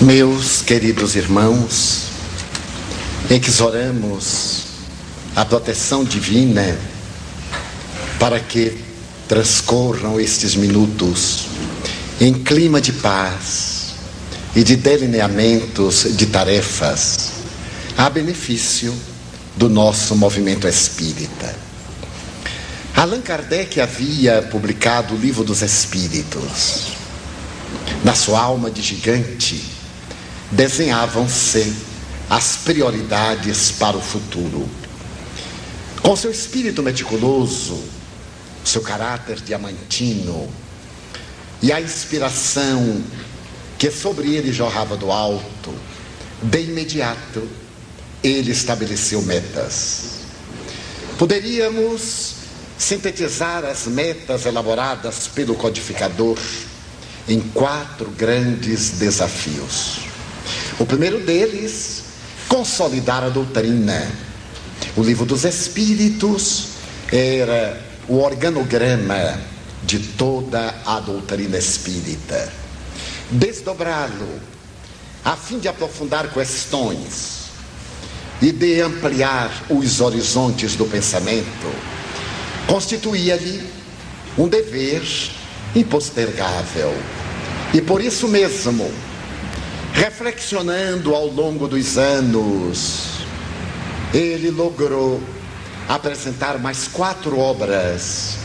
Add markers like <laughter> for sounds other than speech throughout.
Meus queridos irmãos, exoramos a proteção divina para que transcorram estes minutos em clima de paz e de delineamentos de tarefas a benefício do nosso movimento espírita. Allan Kardec havia publicado o Livro dos Espíritos. Na sua alma de gigante, desenhavam-se as prioridades para o futuro. Com seu espírito meticuloso, seu caráter diamantino e a inspiração que sobre ele jorrava do alto, de imediato ele estabeleceu metas. Poderíamos sintetizar as metas elaboradas pelo codificador em quatro grandes desafios. O primeiro deles, consolidar a doutrina. O livro dos Espíritos era o organograma de toda a doutrina espírita. Desdobrá-lo, a fim de aprofundar questões e de ampliar os horizontes do pensamento, constituía-lhe um dever impostergável. E por isso mesmo, Reflexionando ao longo dos anos, ele logrou apresentar mais quatro obras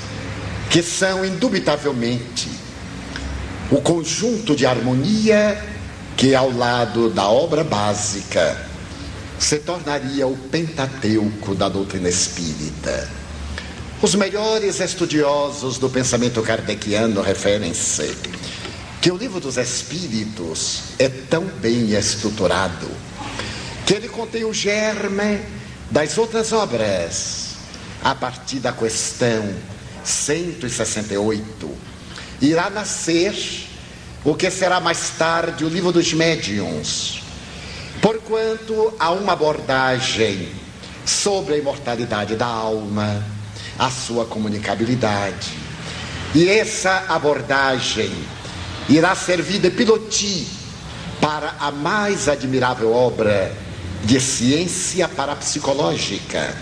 que são indubitavelmente o conjunto de harmonia que, ao lado da obra básica, se tornaria o Pentateuco da doutrina espírita. Os melhores estudiosos do pensamento kardeciano referem-se que o livro dos Espíritos é tão bem estruturado que ele contém o germe das outras obras. A partir da questão 168, irá nascer o que será mais tarde o livro dos médiuns, porquanto há uma abordagem sobre a imortalidade da alma, a sua comunicabilidade. E essa abordagem irá servir de pilotis para a mais admirável obra de ciência parapsicológica,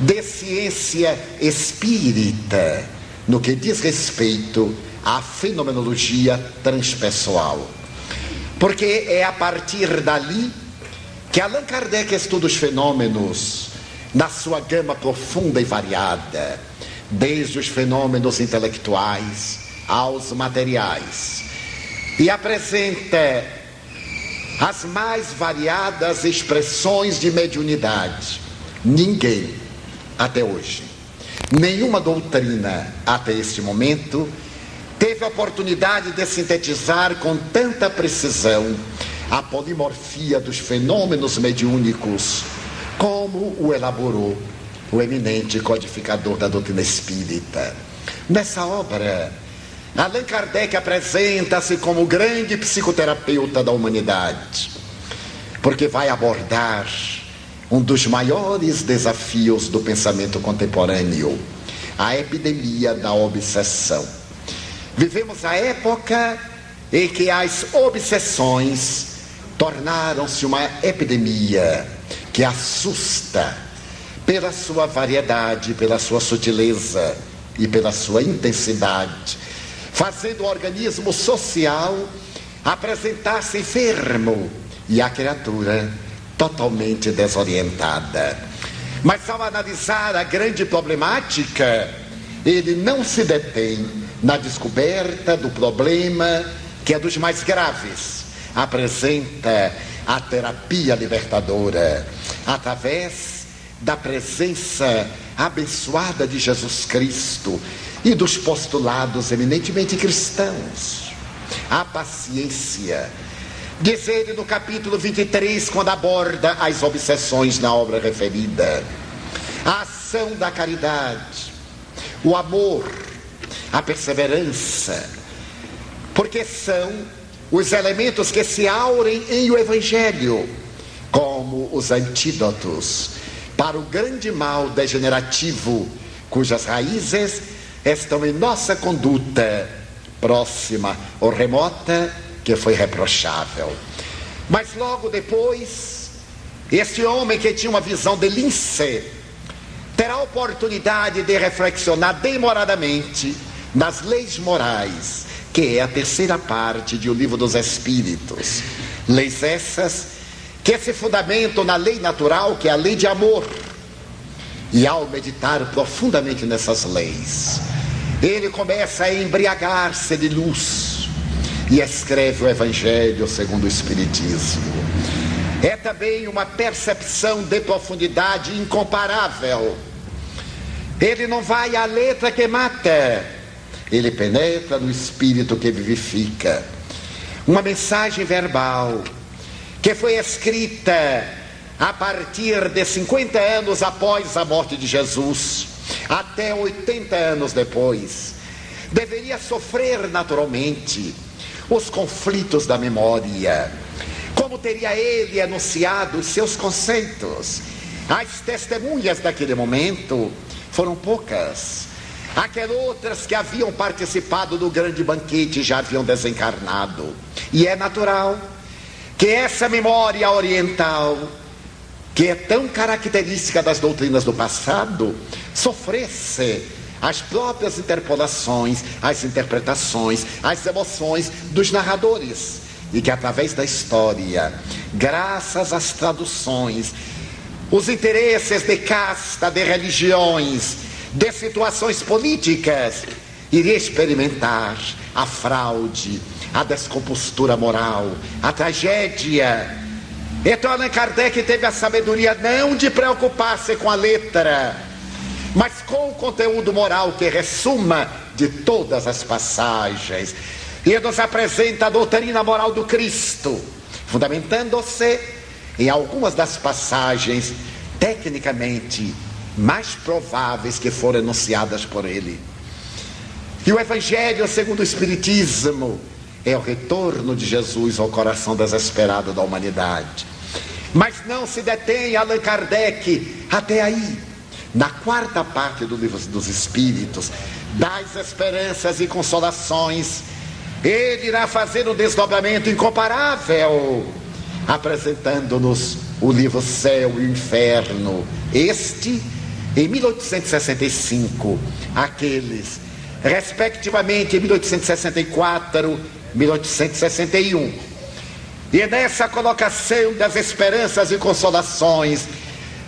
de ciência espírita, no que diz respeito à fenomenologia transpessoal. Porque é a partir dali que Allan Kardec estuda os fenômenos na sua gama profunda e variada, desde os fenômenos intelectuais, aos materiais e apresenta as mais variadas expressões de mediunidade. Ninguém, até hoje, nenhuma doutrina até este momento, teve a oportunidade de sintetizar com tanta precisão a polimorfia dos fenômenos mediúnicos, como o elaborou o eminente codificador da doutrina espírita. Nessa obra, Allan Kardec apresenta-se como o grande psicoterapeuta da humanidade, porque vai abordar um dos maiores desafios do pensamento contemporâneo, a epidemia da obsessão. Vivemos a época em que as obsessões tornaram-se uma epidemia que assusta pela sua variedade, pela sua sutileza e pela sua intensidade fazendo o organismo social apresentar-se enfermo e a criatura totalmente desorientada. Mas ao analisar a grande problemática, ele não se detém na descoberta do problema que é dos mais graves. Apresenta a terapia libertadora através da presença abençoada de Jesus Cristo e dos postulados eminentemente cristãos. A paciência. Diz ele no capítulo 23, quando aborda as obsessões na obra referida. A ação da caridade, o amor, a perseverança, porque são os elementos que se aurem em o Evangelho como os antídotos para o grande mal degenerativo, cujas raízes estão em nossa conduta próxima ou remota, que foi reprochável. Mas logo depois, este homem que tinha uma visão de lince, terá a oportunidade de reflexionar demoradamente nas leis morais, que é a terceira parte do livro dos Espíritos. Leis essas que se fundamentam na lei natural, que é a lei de amor. E ao meditar profundamente nessas leis, ele começa a embriagar-se de luz e escreve o Evangelho segundo o Espiritismo. É também uma percepção de profundidade incomparável. Ele não vai à letra que mata, ele penetra no espírito que vivifica. Uma mensagem verbal que foi escrita a partir de 50 anos após a morte de Jesus, até 80 anos depois, deveria sofrer naturalmente os conflitos da memória. Como teria ele anunciado seus conceitos? As testemunhas daquele momento foram poucas. Aquelas outras que haviam participado do grande banquete já haviam desencarnado. E é natural que essa memória oriental, que é tão característica das doutrinas do passado, sofresse as próprias interpolações, as interpretações, as emoções dos narradores. E que através da história, graças às traduções, os interesses de casta, de religiões, de situações políticas, iria experimentar a fraude, a descompostura moral, a tragédia. Então Allan Kardec teve a sabedoria não de preocupar-se com a letra, mas com o conteúdo moral que ressuma de todas as passagens. E nos apresenta a doutrina moral do Cristo, fundamentando-se em algumas das passagens tecnicamente mais prováveis que foram enunciadas por ele. E o Evangelho segundo o Espiritismo é o retorno de Jesus ao coração desesperado da humanidade. Mas não se detém Allan Kardec até aí. Na quarta parte do livro dos Espíritos, das esperanças e consolações, ele irá fazer um desdobramento incomparável, apresentando-nos o livro Céu e Inferno. Este, em 1865, aqueles, respectivamente em 1864 1861. E nessa colocação das esperanças e consolações,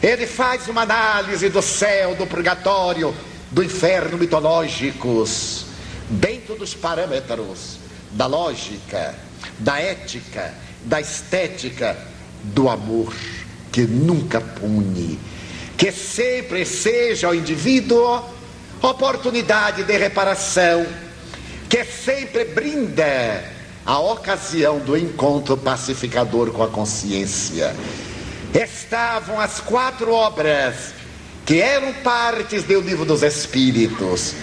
ele faz uma análise do céu, do purgatório, do inferno mitológicos, dentro dos parâmetros da lógica, da ética, da estética, do amor, que nunca pune, que sempre seja ao indivíduo oportunidade de reparação que sempre brinda a ocasião do encontro pacificador com a consciência. Estavam as quatro obras que eram partes do livro dos Espíritos.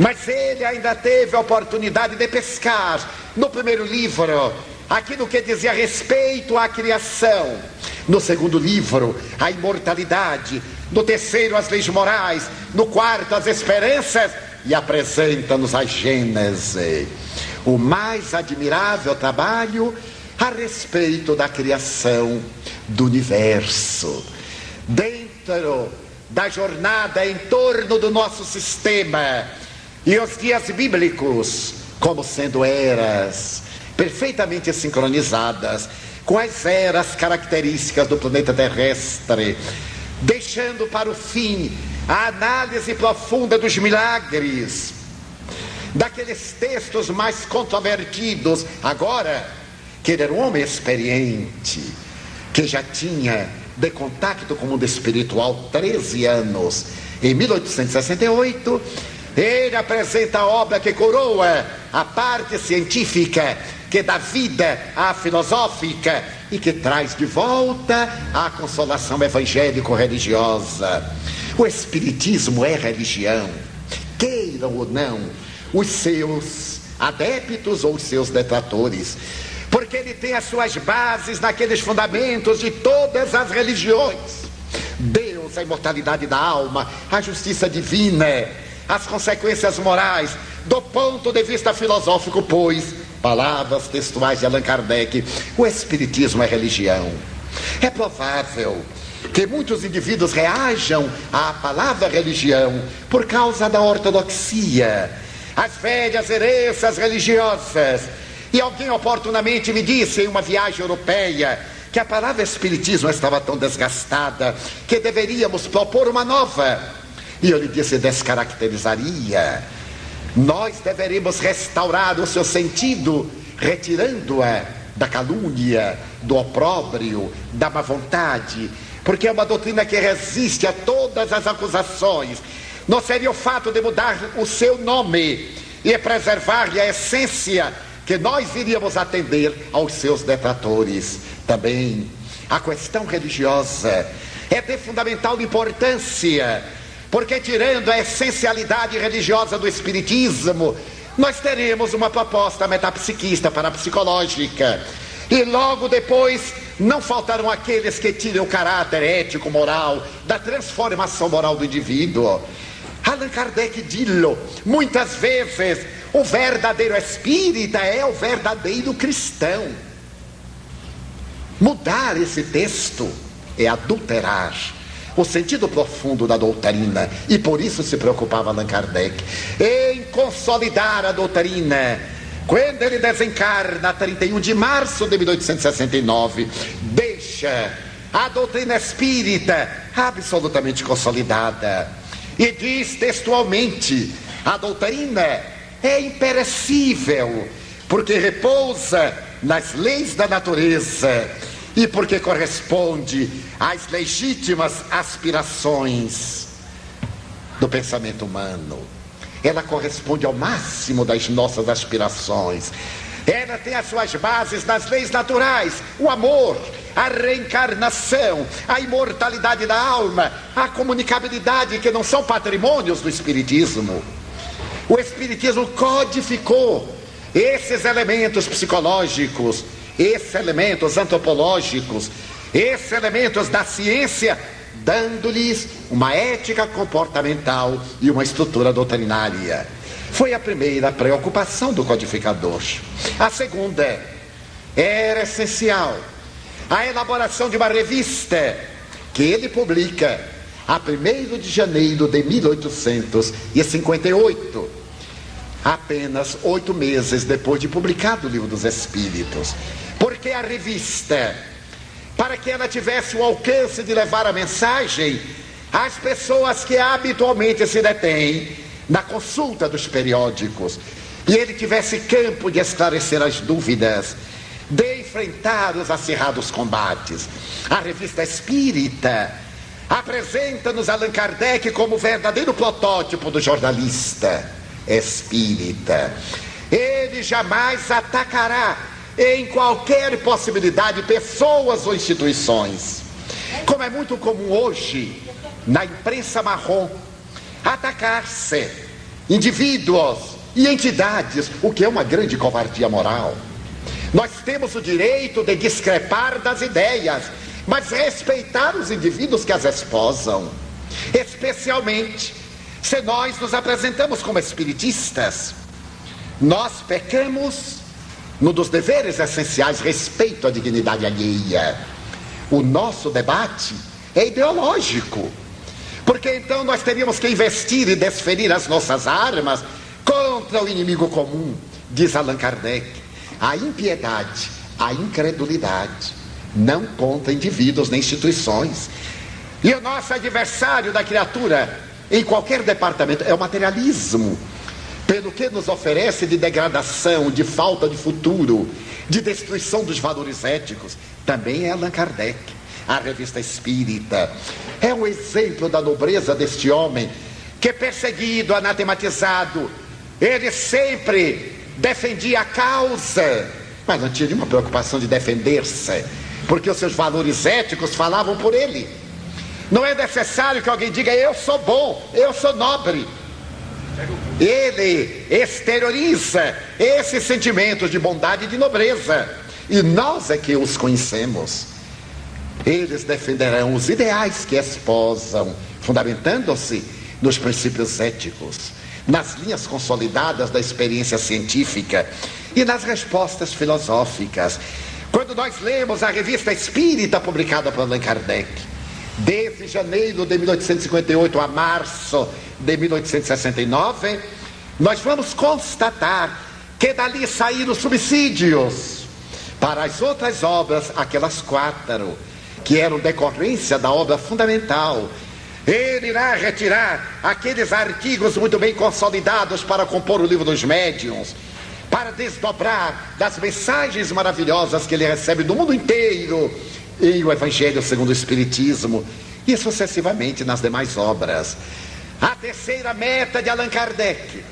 Mas ele ainda teve a oportunidade de pescar no primeiro livro aquilo que dizia respeito à criação. No segundo livro, a imortalidade. No terceiro, as leis morais. No quarto, as esperanças e apresenta-nos a Gênese, o mais admirável trabalho a respeito da criação do universo. Dentro da jornada em torno do nosso sistema e os dias bíblicos como sendo eras perfeitamente sincronizadas com as eras características do planeta terrestre, deixando para o fim a análise profunda dos milagres, daqueles textos mais controvertidos. Agora, que ele era um homem experiente, que já tinha de contato com o mundo espiritual 13 anos. Em 1868, ele apresenta a obra que coroa a parte científica, que dá vida à filosófica e que traz de volta a consolação evangélico-religiosa. O Espiritismo é religião, queiram ou não, os seus adeptos ou os seus detratores, porque ele tem as suas bases naqueles fundamentos de todas as religiões. Deus, a imortalidade da alma, a justiça divina, as consequências morais, do ponto de vista filosófico, pois, Palavras textuais de Allan Kardec: o Espiritismo é religião. É provável que muitos indivíduos reajam à palavra religião por causa da ortodoxia, as velhas heranças religiosas. E alguém oportunamente me disse em uma viagem europeia que a palavra espiritismo estava tão desgastada que deveríamos propor uma nova. E eu lhe disse: descaracterizaria. Nós deveríamos restaurar o seu sentido, retirando-a da calúnia, do opróbrio, da má vontade, porque é uma doutrina que resiste a todas as acusações. Não seria o fato de mudar o seu nome e preservar-lhe a essência que nós iríamos atender aos seus detratores. Também a questão religiosa é de fundamental importância, porque tirando a essencialidade religiosa do Espiritismo, nós teremos uma proposta metapsiquista para a psicológica. E logo depois não faltarão aqueles que tirem o caráter ético, moral, da transformação moral do indivíduo. Allan Kardec dilo, muitas vezes o verdadeiro espírita é o verdadeiro cristão. Mudar esse texto é adulterar o sentido profundo da doutrina e por isso se preocupava Allan Kardec em consolidar a doutrina. Quando ele desencarna, 31 de março de 1869, deixa a doutrina espírita absolutamente consolidada e diz textualmente: a doutrina é imperecível, porque repousa nas leis da natureza e porque corresponde às legítimas aspirações do pensamento humano. Ela corresponde ao máximo das nossas aspirações. Ela tem as suas bases nas leis naturais, o amor, a reencarnação, a imortalidade da alma, a comunicabilidade, que não são patrimônios do Espiritismo. O Espiritismo codificou esses elementos psicológicos, esses elementos antropológicos, esses elementos da ciência, dando-lhes uma ética comportamental e uma estrutura doutrinária. Foi a primeira preocupação do codificador. A segunda era essencial a elaboração de uma revista que ele publica a 1 de janeiro de 1858, apenas oito meses depois de publicado o Livro dos Espíritos. Porque a revista, para que ela tivesse o alcance de levar a mensagem às pessoas que habitualmente se detêm na consulta dos periódicos, e ele tivesse campo de esclarecer as dúvidas de enfrentar os acirrados combates. A revista Espírita apresenta-nos Allan Kardec como verdadeiro protótipo do jornalista espírita. Ele jamais atacará em qualquer possibilidade pessoas ou instituições. Como é muito comum hoje na imprensa marrom atacar-se indivíduos e entidades, o que é uma grande covardia moral. Nós temos o direito de discrepar das ideias, mas respeitar os indivíduos que as esposam, especialmente se nós nos apresentamos como espiritistas. Nós pecamos no dos deveres essenciais respeito à dignidade alheia. O nosso debate é ideológico. Porque então nós teríamos que investir e desferir as nossas armas contra o inimigo comum, diz Allan Kardec. A impiedade, a incredulidade, não conta indivíduos nem instituições. E o nosso adversário da criatura, em qualquer departamento, é o materialismo. Pelo que nos oferece de degradação, de falta de futuro, de destruição dos valores éticos, também é Allan Kardec. A revista espírita é um exemplo da nobreza deste homem que, perseguido, anatematizado, ele sempre defendia a causa, mas não tinha nenhuma preocupação de defender-se, porque os seus valores éticos falavam por ele. Não é necessário que alguém diga eu sou bom, eu sou nobre. Ele exterioriza esses sentimentos de bondade e de nobreza, e nós é que os conhecemos. Eles defenderão os ideais que esposam, fundamentando-se nos princípios éticos nas linhas consolidadas da experiência científica e nas respostas filosóficas. Quando nós lemos a revista Espírita publicada por Allan Kardec, desde janeiro de 1858 a março de 1869, nós vamos constatar que dali saíram subsídios para as outras obras, aquelas quatro, que eram decorrência da obra fundamental. Ele irá retirar aqueles artigos muito bem consolidados para compor o livro dos médiuns, para desdobrar das mensagens maravilhosas que ele recebe do mundo inteiro em o Evangelho segundo o Espiritismo e sucessivamente nas demais obras. A terceira meta de Allan Kardec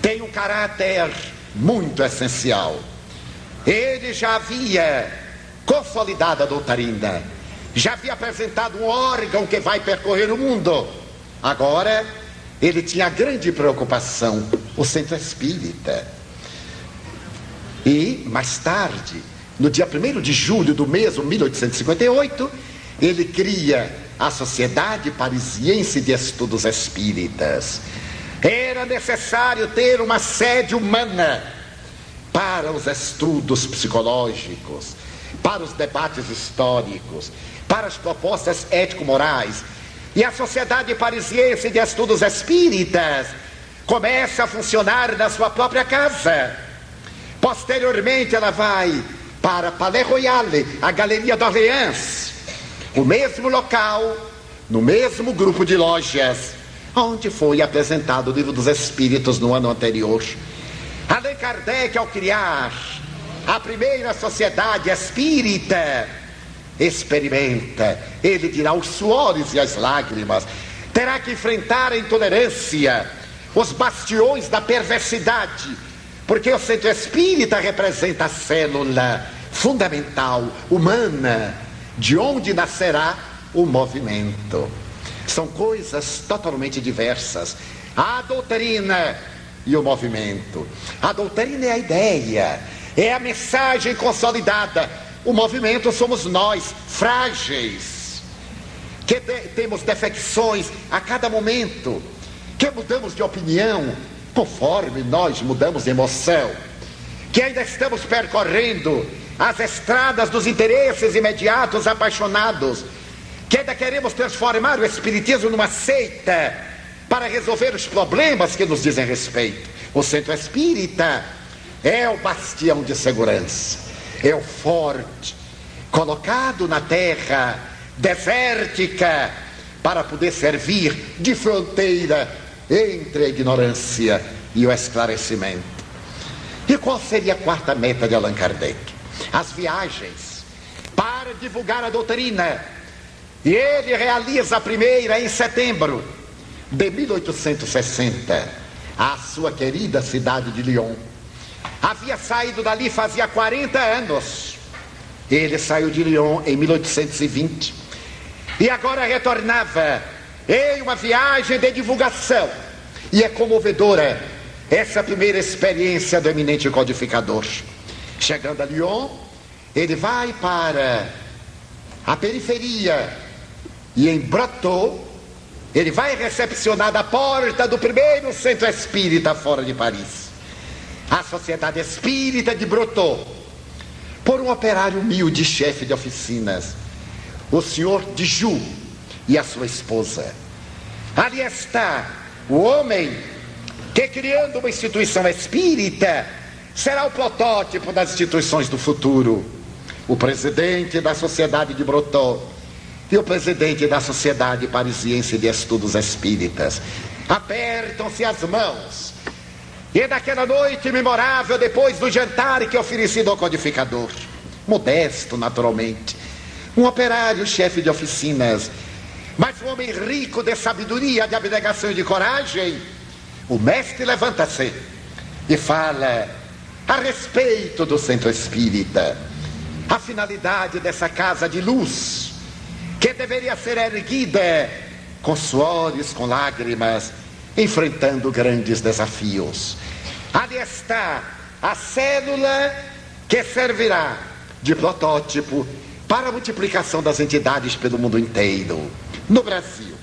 tem um caráter muito essencial. Ele já havia consolidado a doutrina, já havia apresentado um órgão que vai percorrer o mundo. Agora, ele tinha grande preocupação, o centro espírita. E, mais tarde, no dia 1 de julho do mesmo 1858, ele cria a Sociedade Parisiense de Estudos Espíritas. Era necessário ter uma sede humana para os estudos psicológicos, para os debates históricos, para as propostas ético-morais. E a Sociedade Parisiense de Estudos Espíritas começa a funcionar na sua própria casa. Posteriormente, ela vai para Palais Royal, a Galeria d'Orléans, o mesmo local, no mesmo grupo de lojas onde foi apresentado o livro dos Espíritos no ano anterior. Allan Kardec, ao criar a primeira sociedade espírita, experimenta, ele dirá os suores e as lágrimas, terá que enfrentar a intolerância, os bastiões da perversidade, porque o centro espírita representa a célula fundamental, humana, de onde nascerá o movimento. São coisas totalmente diversas. A doutrina e o movimento. A doutrina é a ideia, é a mensagem consolidada. O movimento somos nós, frágeis, que de, temos defecções a cada momento, que mudamos de opinião conforme nós mudamos de emoção, que ainda estamos percorrendo as estradas dos interesses imediatos apaixonados que ainda queremos transformar o Espiritismo numa seita para resolver os problemas que nos dizem respeito. O centro espírita é o bastião de segurança, é o forte, colocado na terra desértica para poder servir de fronteira entre a ignorância e o esclarecimento. E qual seria a quarta meta de Allan Kardec? As viagens para divulgar a doutrina e ele realiza a primeira em setembro de 1860, a sua querida cidade de Lyon. Havia saído dali fazia 40 anos. Ele saiu de Lyon em 1820 e agora retornava em uma viagem de divulgação. E é comovedora essa primeira experiência do eminente codificador. Chegando a Lyon, ele vai para a periferia e em Brateau, ele vai recepcionar da porta do primeiro centro espírita fora de Paris, a Sociedade Espírita de Brateau, por um operário humilde, chefe de oficinas, o senhor Diju e a sua esposa. Ali está o homem que, criando uma instituição espírita, será o protótipo das instituições do futuro. O presidente da Sociedade de Brateau e o presidente da Sociedade Parisiense de Estudos Espíritas. Apertam-se as mãos. E naquela noite memorável, depois do jantar que oferecido ao codificador, modesto naturalmente, um operário chefe de oficinas, mas um homem rico de sabedoria, de abnegação e de coragem, o mestre levanta-se e fala a respeito do centro espírita, a finalidade dessa casa de luz que deveria ser erguida com suores, com lágrimas, enfrentando grandes desafios. Ali está a célula que servirá de protótipo para a multiplicação das entidades pelo mundo inteiro. No Brasil,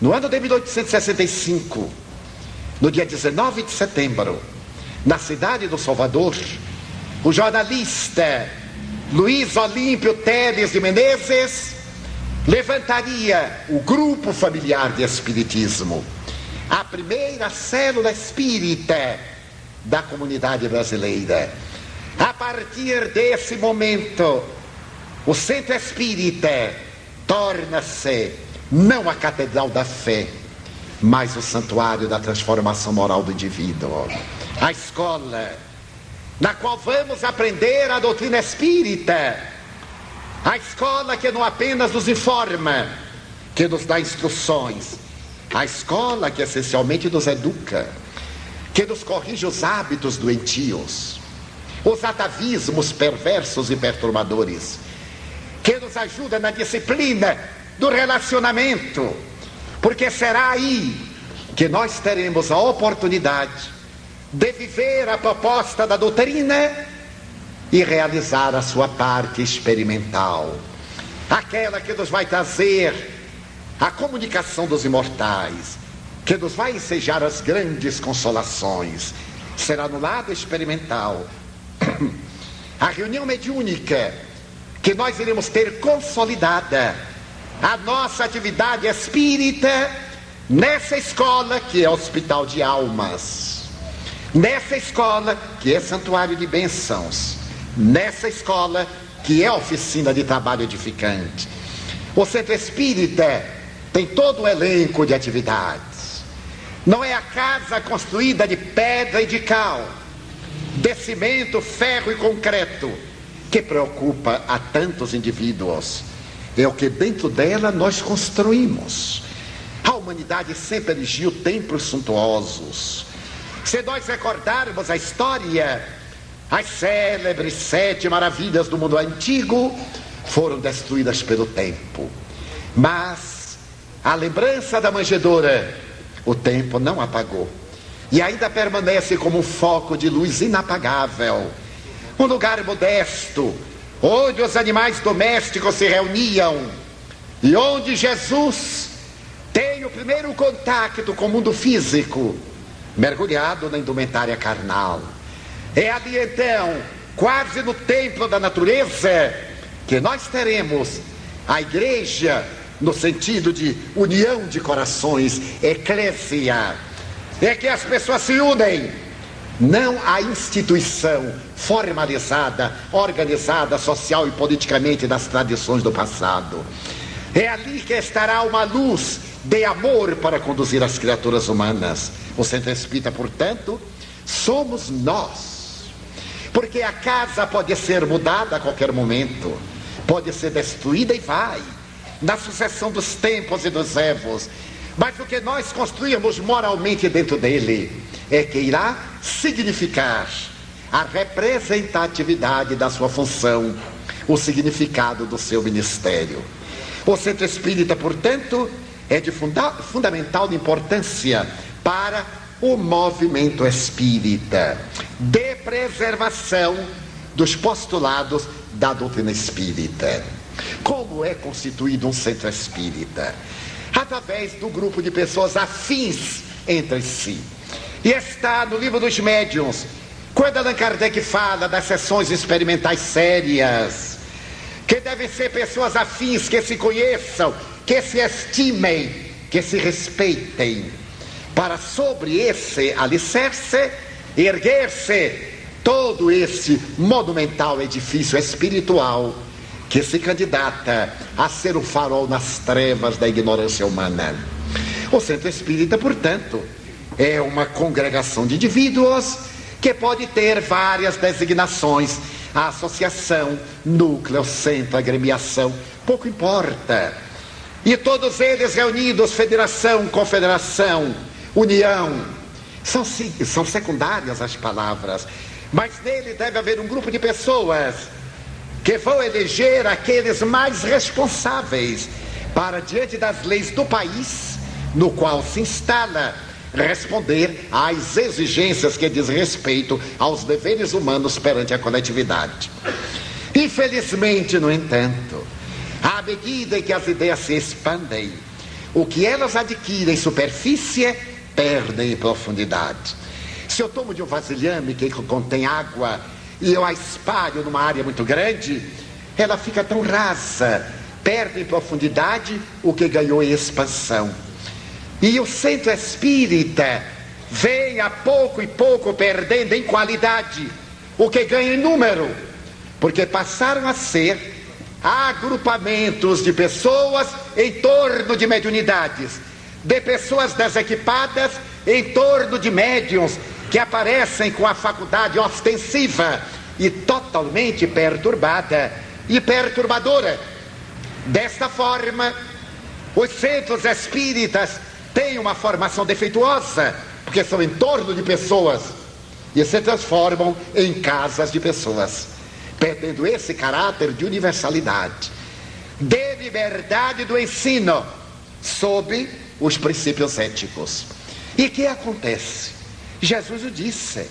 no ano de 1865, no dia 19 de setembro, na cidade do Salvador, o jornalista Luiz Olímpio Teles de Menezes levantaria o grupo familiar de Espiritismo, a primeira célula espírita da comunidade brasileira. A partir desse momento, o centro espírita torna-se não a catedral da fé, mas o santuário da transformação moral do indivíduo. A escola na qual vamos aprender a doutrina espírita. A escola que não apenas nos informa, que nos dá instruções. A escola que essencialmente nos educa, que nos corrige os hábitos doentios, os atavismos perversos e perturbadores, que nos ajuda na disciplina do relacionamento, porque será aí que nós teremos a oportunidade de viver a proposta da doutrina e realizar a sua parte experimental, aquela que nos vai trazer a comunicação dos imortais, que nos vai ensejar as grandes consolações. Será no lado experimental. <coughs> A reunião mediúnica que nós iremos ter consolidada a nossa atividade espírita nessa escola que é Hospital de Almas Nessa escola, que é santuário de bênçãos, nessa escola, que é oficina de trabalho edificante, o centro espírita tem todo o elenco de atividades. Não é a casa construída de pedra e de cal, de cimento, ferro e concreto, que preocupa a tantos indivíduos. É o que dentro dela nós construímos. A humanidade sempre erigiu templos suntuosos se nós recordarmos a história, as célebres sete maravilhas do mundo antigo foram destruídas pelo tempo. Mas a lembrança da manjedoura, o tempo não apagou. E ainda permanece como um foco de luz inapagável. Um lugar modesto, onde os animais domésticos se reuniam e onde Jesus tem o primeiro contato com o mundo físico mergulhado na indumentária carnal. É ali então, quase no templo da natureza, que nós teremos a igreja no sentido de união de corações, eclésia. É que as pessoas se unem, não a instituição formalizada, organizada social e politicamente das tradições do passado. É ali que estará uma luz de amor para conduzir as criaturas humanas. O centro espírita, portanto, somos nós. Porque a casa pode ser mudada a qualquer momento, pode ser destruída e vai, na sucessão dos tempos e dos erros. Mas o que nós construirmos moralmente dentro dele é que irá significar a representatividade da sua função, o significado do seu ministério. O centro espírita, portanto, é de funda fundamental importância para o movimento espírita de preservação dos postulados da doutrina espírita. Como é constituído um centro espírita? Através do grupo de pessoas afins entre si. E está no livro dos médiuns, quando Allan Kardec fala das sessões experimentais sérias, que devem ser pessoas afins que se conheçam, que se estimem, que se respeitem, para sobre esse alicerce erguer-se todo esse monumental edifício espiritual que se candidata a ser o farol nas trevas da ignorância humana. O centro espírita, portanto, é uma congregação de indivíduos que pode ter várias designações associação, núcleo, centro, agremiação, pouco importa. E todos eles reunidos, federação, confederação, união, são, são secundárias as palavras, mas nele deve haver um grupo de pessoas que vão eleger aqueles mais responsáveis para, diante das leis do país no qual se instala, responder às exigências que diz respeito aos deveres humanos perante a coletividade. Infelizmente, no entanto, à medida que as ideias se expandem, o que elas adquirem superfície perdem profundidade. Se eu tomo de um vasilhame que contém água e eu a espalho numa área muito grande, ela fica tão rasa, perde em profundidade o que ganhou em expansão. E o centro espírita vem a pouco e pouco perdendo em qualidade o que ganha em número, porque passaram a ser agrupamentos de pessoas em torno de mediunidades, de pessoas desequipadas em torno de médiums que aparecem com a faculdade ostensiva e totalmente perturbada e perturbadora. Desta forma, os centros espíritas têm uma formação defeituosa, porque são em torno de pessoas e se transformam em casas de pessoas, perdendo esse caráter de universalidade, de liberdade do ensino, sob os princípios éticos. E que acontece? Jesus o disse: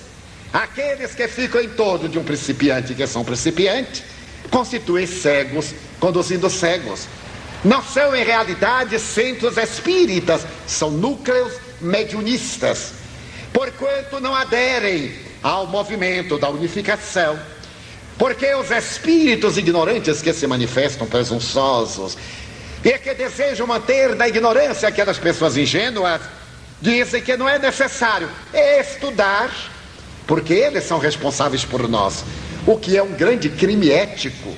aqueles que ficam em torno de um principiante, que são principiantes, constituem cegos, conduzindo cegos. Não são em realidade centros espíritas, são núcleos mediunistas. Porquanto não aderem ao movimento da unificação, porque os espíritos ignorantes que se manifestam presunçosos e que desejam manter na ignorância aquelas pessoas ingênuas, dizem que não é necessário estudar, porque eles são responsáveis por nós, o que é um grande crime ético.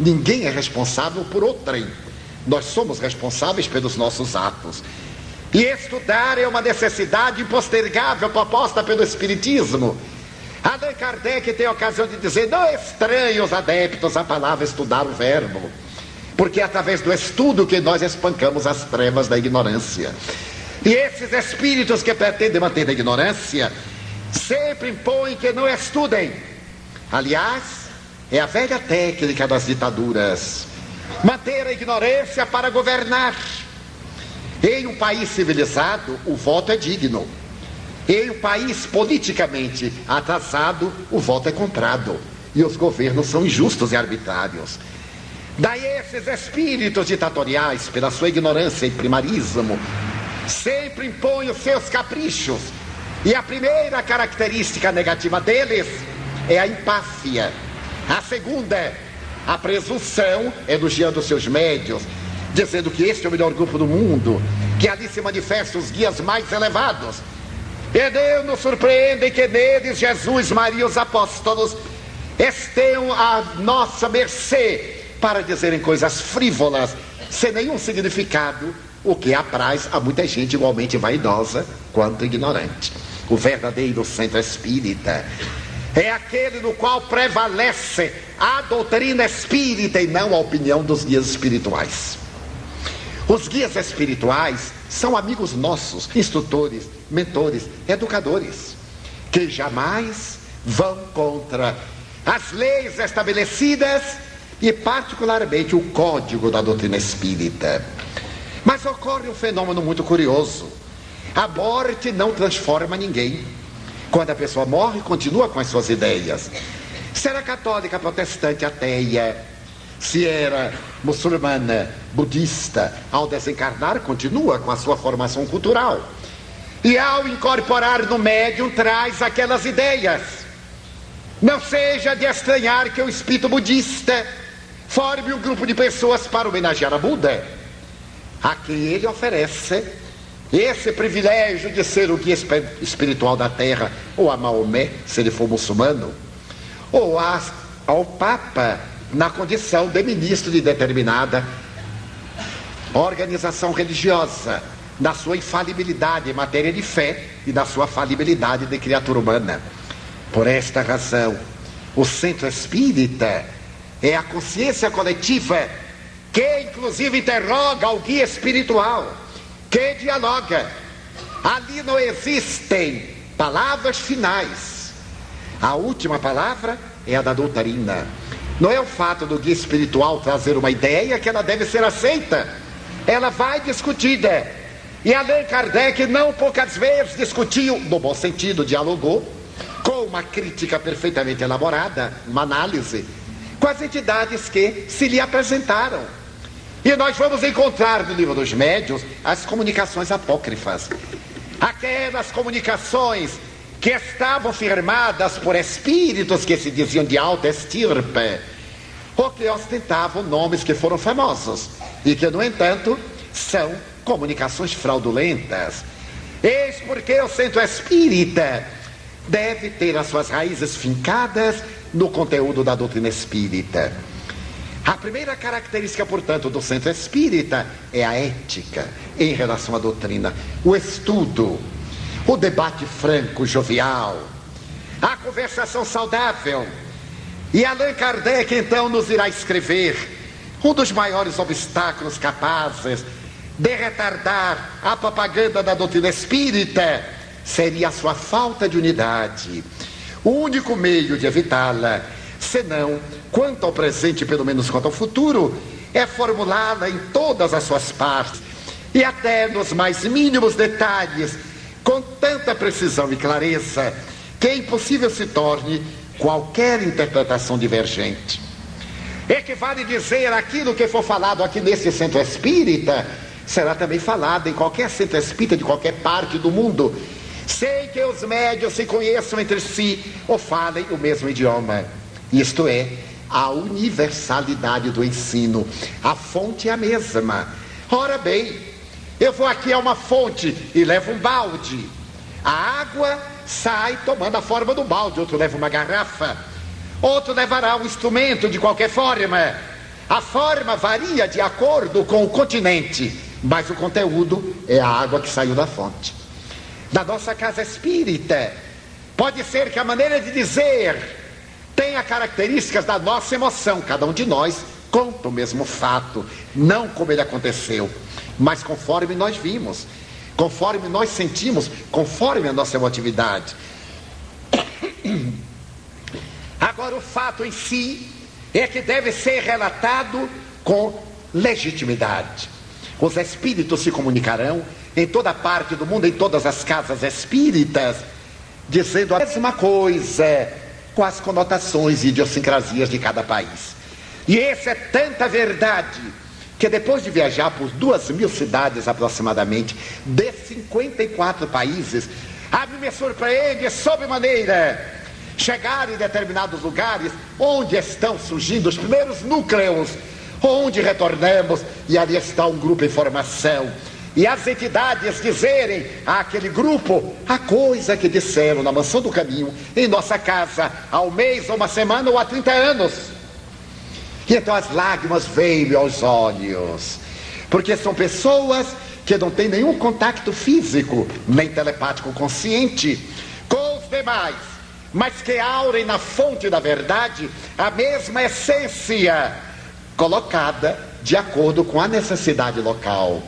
Ninguém é responsável por outrem. Nós somos responsáveis pelos nossos atos. E estudar é uma necessidade impostergável proposta pelo Espiritismo. Allan Kardec tem a ocasião de dizer: não estranhe os adeptos a palavra estudar o verbo, porque é através do estudo que nós espancamos as trevas da ignorância. E esses espíritos que pretendem manter a ignorância sempre impõem que não estudem. Aliás, é a velha técnica das ditaduras manter a ignorância para governar. Em um país civilizado, o voto é digno. Em um país politicamente atrasado, o voto é comprado. E os governos são injustos e arbitrários. Daí esses espíritos ditatoriais, pela sua ignorância e primarismo, sempre impõem os seus caprichos. E a primeira característica negativa deles é a empáfia. A segunda, a presunção, elogiando seus médios, dizendo que este é o melhor grupo do mundo, que ali se manifestam os guias mais elevados. E Deus nos surpreende que neles Jesus, Maria e os apóstolos estejam à nossa mercê para dizerem coisas frívolas, sem nenhum significado, o que apraz a muita gente igualmente vaidosa quanto ignorante. O verdadeiro centro espírita é aquele no qual prevalece a doutrina espírita e não a opinião dos guias espirituais. Os guias espirituais são amigos nossos, instrutores, mentores, educadores, que jamais vão contra as leis estabelecidas e, particularmente, o código da doutrina espírita. Mas ocorre um fenômeno muito curioso. A morte não transforma ninguém. Quando a pessoa morre, continua com as suas ideias. Se era católica, protestante, ateia, se era muçulmana, budista, ao desencarnar, continua com a sua formação cultural. E ao incorporar no médium, traz aquelas ideias. Não seja de estranhar que o espírito budista forme um grupo de pessoas para homenagear a Buda, a quem ele oferece esse privilégio de ser o guia espiritual da terra, ou a Maomé, se ele for muçulmano, ou ao Papa, na condição de ministro de determinada organização religiosa, na sua infalibilidade em matéria de fé e na sua falibilidade de criatura humana. Por esta razão, o centro espírita é a consciência coletiva que, inclusive, interroga o guia espiritual que dialoga. Ali não existem palavras finais. A última palavra é a da doutrina. Não é o fato do guia espiritual trazer uma ideia que ela deve ser aceita. Ela vai discutida. E Allan Kardec não poucas vezes discutiu, no bom sentido, dialogou, com uma crítica perfeitamente elaborada, uma análise, com as entidades que se lhe apresentaram. E nós vamos encontrar no livro dos médios as comunicações apócrifas. Aquelas comunicações que estavam firmadas por espíritos que se diziam de alta estirpe, ou que ostentavam nomes que foram famosos e que, no entanto, são comunicações fraudulentas. Eis porque o centro espírita deve ter as suas raízes fincadas no conteúdo da doutrina espírita. A primeira característica, portanto, do centro espírita é a ética em relação à doutrina, o estudo, o debate franco, jovial, a conversação saudável. E Allan Kardec então nos irá escrever um dos maiores obstáculos capazes de retardar a propaganda da doutrina espírita seria a sua falta de unidade. O único meio de evitá-la, senão quanto ao presente, pelo menos quanto ao futuro, é formulá-la em todas as suas partes e até nos mais mínimos detalhes, com tanta precisão e clareza que é impossível se torne qualquer interpretação divergente. Equivale dizer aquilo que for falado aqui nesse centro espírita, será também falado em qualquer centro espírita de qualquer parte do mundo, sem que os médios se conheçam entre si ou falem o mesmo idioma. Isto é, a universalidade do ensino. A fonte é a mesma. Ora bem, eu vou aqui a uma fonte e levo um balde. A água sai tomando a forma do balde, outro leva uma garrafa, outro levará um instrumento de qualquer forma. A forma varia de acordo com o continente, mas o conteúdo é a água que saiu da fonte. Na nossa casa espírita, pode ser que a maneira de dizer tenha características da nossa emoção. Cada um de nós conta o mesmo fato, não como ele aconteceu, mas conforme nós vimos, conforme nós sentimos, conforme a nossa emotividade. <coughs> Agora, o fato em si é que deve ser relatado com legitimidade. Os espíritos se comunicarão em toda parte do mundo, em todas as casas espíritas, dizendo a mesma coisa com as conotações e idiosincrasias de cada país. E essa é tanta verdade que depois de viajar por duas mil cidades aproximadamente, de 54 países, a mim me surpreende sobremaneira chegar em determinados lugares onde estão surgindo os primeiros núcleos, onde retornamos e ali está um grupo em formação e as entidades dizerem àquele grupo a coisa que disseram na mansão do caminho, em nossa casa, há um mês, ou uma semana ou há 30 anos. E então as lágrimas veem aos olhos, porque são pessoas que não têm nenhum contato físico, nem telepático consciente com os demais, mas que aurem na fonte da verdade a mesma essência, colocada de acordo com a necessidade local.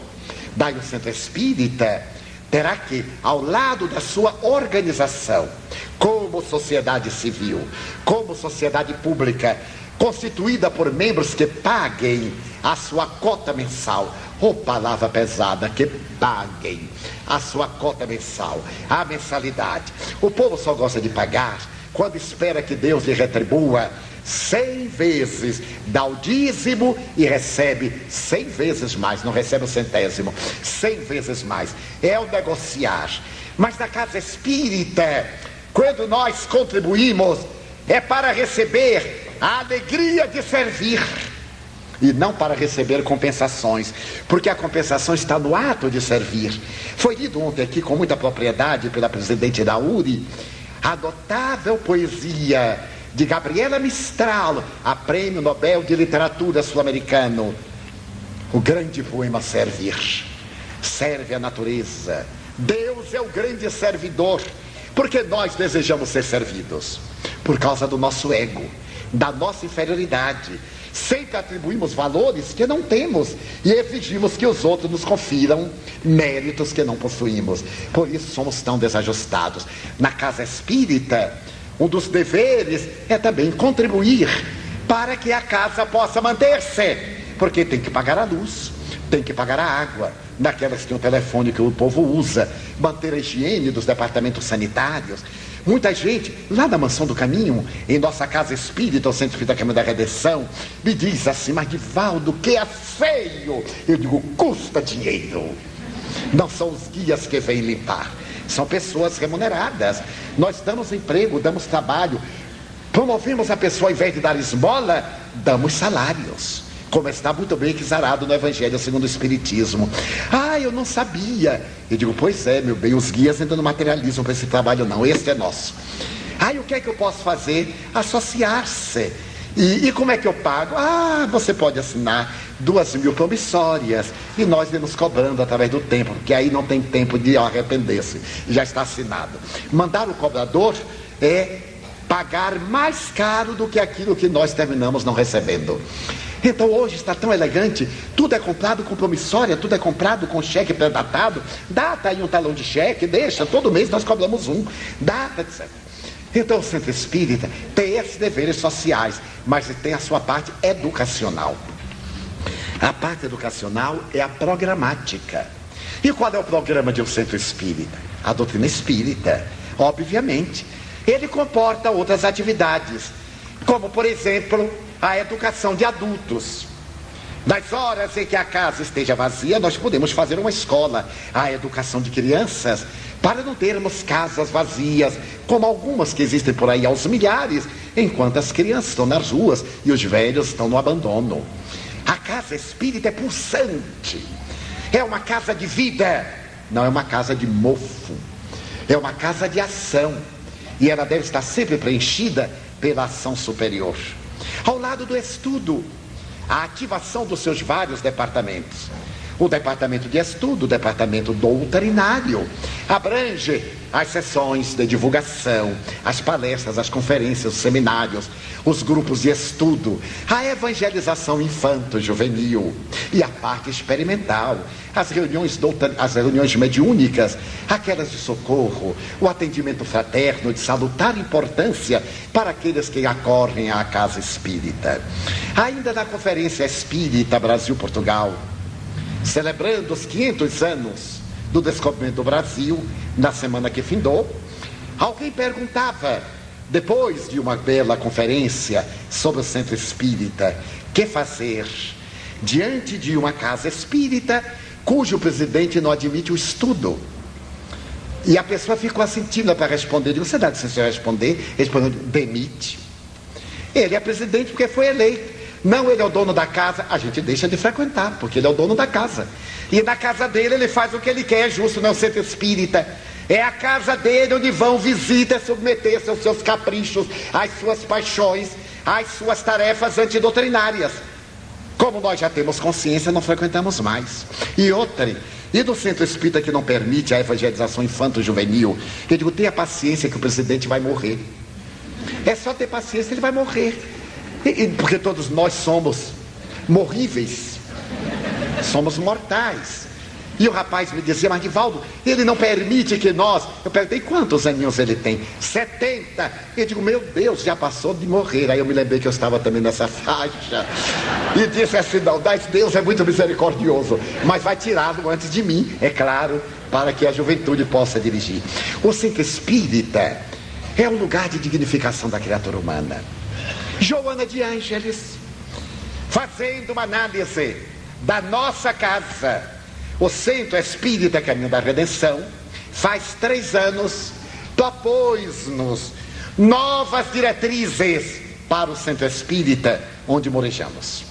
Daí o centro espírita terá que, ao lado da sua organização, como sociedade civil, como sociedade pública, constituída por membros que paguem a sua cota mensal, ou palavra pesada, que paguem a sua cota mensal, a mensalidade. O povo só gosta de pagar quando espera que Deus lhe retribua cem vezes, dá o dízimo e recebe cem vezes mais, não recebe o centésimo, cem vezes mais. É o negociar. Mas na casa espírita, quando nós contribuímos, é para receber a alegria de servir e não para receber compensações, porque a compensação está no ato de servir. Foi lido ontem aqui com muita propriedade pela presidente da URI a notável poesia de Gabriela Mistral, a Prêmio Nobel de Literatura sul-americano. O grande poema Servir. Serve a natureza. Deus é o grande servidor. Porque nós desejamos ser servidos? Por causa do nosso ego, da nossa inferioridade. Sempre atribuímos valores que não temos e exigimos que os outros nos confiram méritos que não possuímos. Por isso somos tão desajustados. Na casa espírita, um dos deveres é também contribuir para que a casa possa manter-se, porque tem que pagar a luz, tem que pagar a água, naquelas que tem o telefone que o povo usa, manter a higiene dos departamentos sanitários. Muita gente, lá na Mansão do Caminho, em nossa casa espírita, o Centro Espírita Caminho da Redenção, me diz assim, mas Divaldo, que é feio. Eu digo, custa dinheiro. Não são os guias que vêm limpar, São pessoas remuneradas. Nós damos emprego, damos trabalho. Promovemos a pessoa, ao invés de dar esmola, damos salários. Como está muito bem exarado no Evangelho segundo o Espiritismo. Ah, eu não sabia. Eu digo, pois é, meu bem, os guias ainda não materializam para esse trabalho, não. Este é nosso. Ah, e o que é que eu posso fazer? Associar-se. E, e, como é que eu pago? Ah, você pode assinar duas mil promissórias e nós vamos cobrando através do tempo, porque aí não tem tempo de arrepender-se, já está assinado. Mandar o cobrador é pagar mais caro do que aquilo que nós terminamos não recebendo. Então hoje está tão elegante, tudo é comprado com promissória, tudo é comprado com cheque pré-datado, data aí um talão de cheque, deixa, todo mês nós cobramos um, data, etc. Então o centro espírita tem esses deveres sociais, mas tem a sua parte educacional. A parte educacional é a programática. E qual é o programa de um centro espírita? A doutrina espírita, obviamente. Ele comporta outras atividades, como por exemplo a educação de adultos. Nas horas em que a casa esteja vazia, nós podemos fazer uma escola. A educação de crianças, para não termos casas vazias, como algumas que existem por aí aos milhares, enquanto as crianças estão nas ruas e os velhos estão no abandono. A casa espírita é pulsante, é uma casa de vida, não é uma casa de mofo, é uma casa de ação. E ela deve estar sempre preenchida pela ação superior. Ao lado do estudo, a ativação dos seus vários departamentos. O departamento de estudo, o departamento doutrinário, abrange as sessões de divulgação, as palestras, as conferências, os seminários, os grupos de estudo, a evangelização infanto-juvenil e a parte experimental, as reuniões, as reuniões mediúnicas, aquelas de socorro, o atendimento fraterno de salutar importância para aqueles que acorrem à casa espírita. Ainda na Conferência Espírita Brasil-Portugal, celebrando os 500 anos do descobrimento do Brasil, na semana que findou, alguém perguntava, depois de uma bela conferência sobre o centro espírita, que fazer diante de uma casa espírita cujo presidente não admite o estudo? E a pessoa ficou tímida para responder. Digo, você dá licença responder? Ele respondeu, demite. Ele é presidente porque foi eleito. Não, ele é o dono da casa, a gente deixa de frequentar, porque ele é o dono da casa. E na casa dele ele faz o que ele quer, é justo, não é o centro espírita. É a casa dele onde vão visitas submeter-se aos seus caprichos, às suas paixões, às suas tarefas antidoutrinárias. Como nós já temos consciência, não frequentamos mais. E outra, e do centro espírita que não permite a evangelização infanto-juvenil, eu digo, tenha paciência que o presidente vai morrer. É só ter paciência, ele vai morrer. E, porque todos nós somos morríveis, somos mortais. E o rapaz me dizia, mas Divaldo, ele não permite que nós. Eu perguntei quantos aninhos ele tem? 70. Eu digo, meu Deus, já passou de morrer. Aí eu me lembrei que eu estava também nessa faixa. E disse assim: não, Deus é muito misericordioso, mas vai tirá-lo antes de mim, é claro, para que a juventude possa dirigir. O centro espírita é um lugar de dignificação da criatura humana. Joana de Ângeles, fazendo uma análise da nossa casa, o Centro Espírita Caminho da Redenção, faz três anos, propôs-nos novas diretrizes para o Centro Espírita onde morejamos.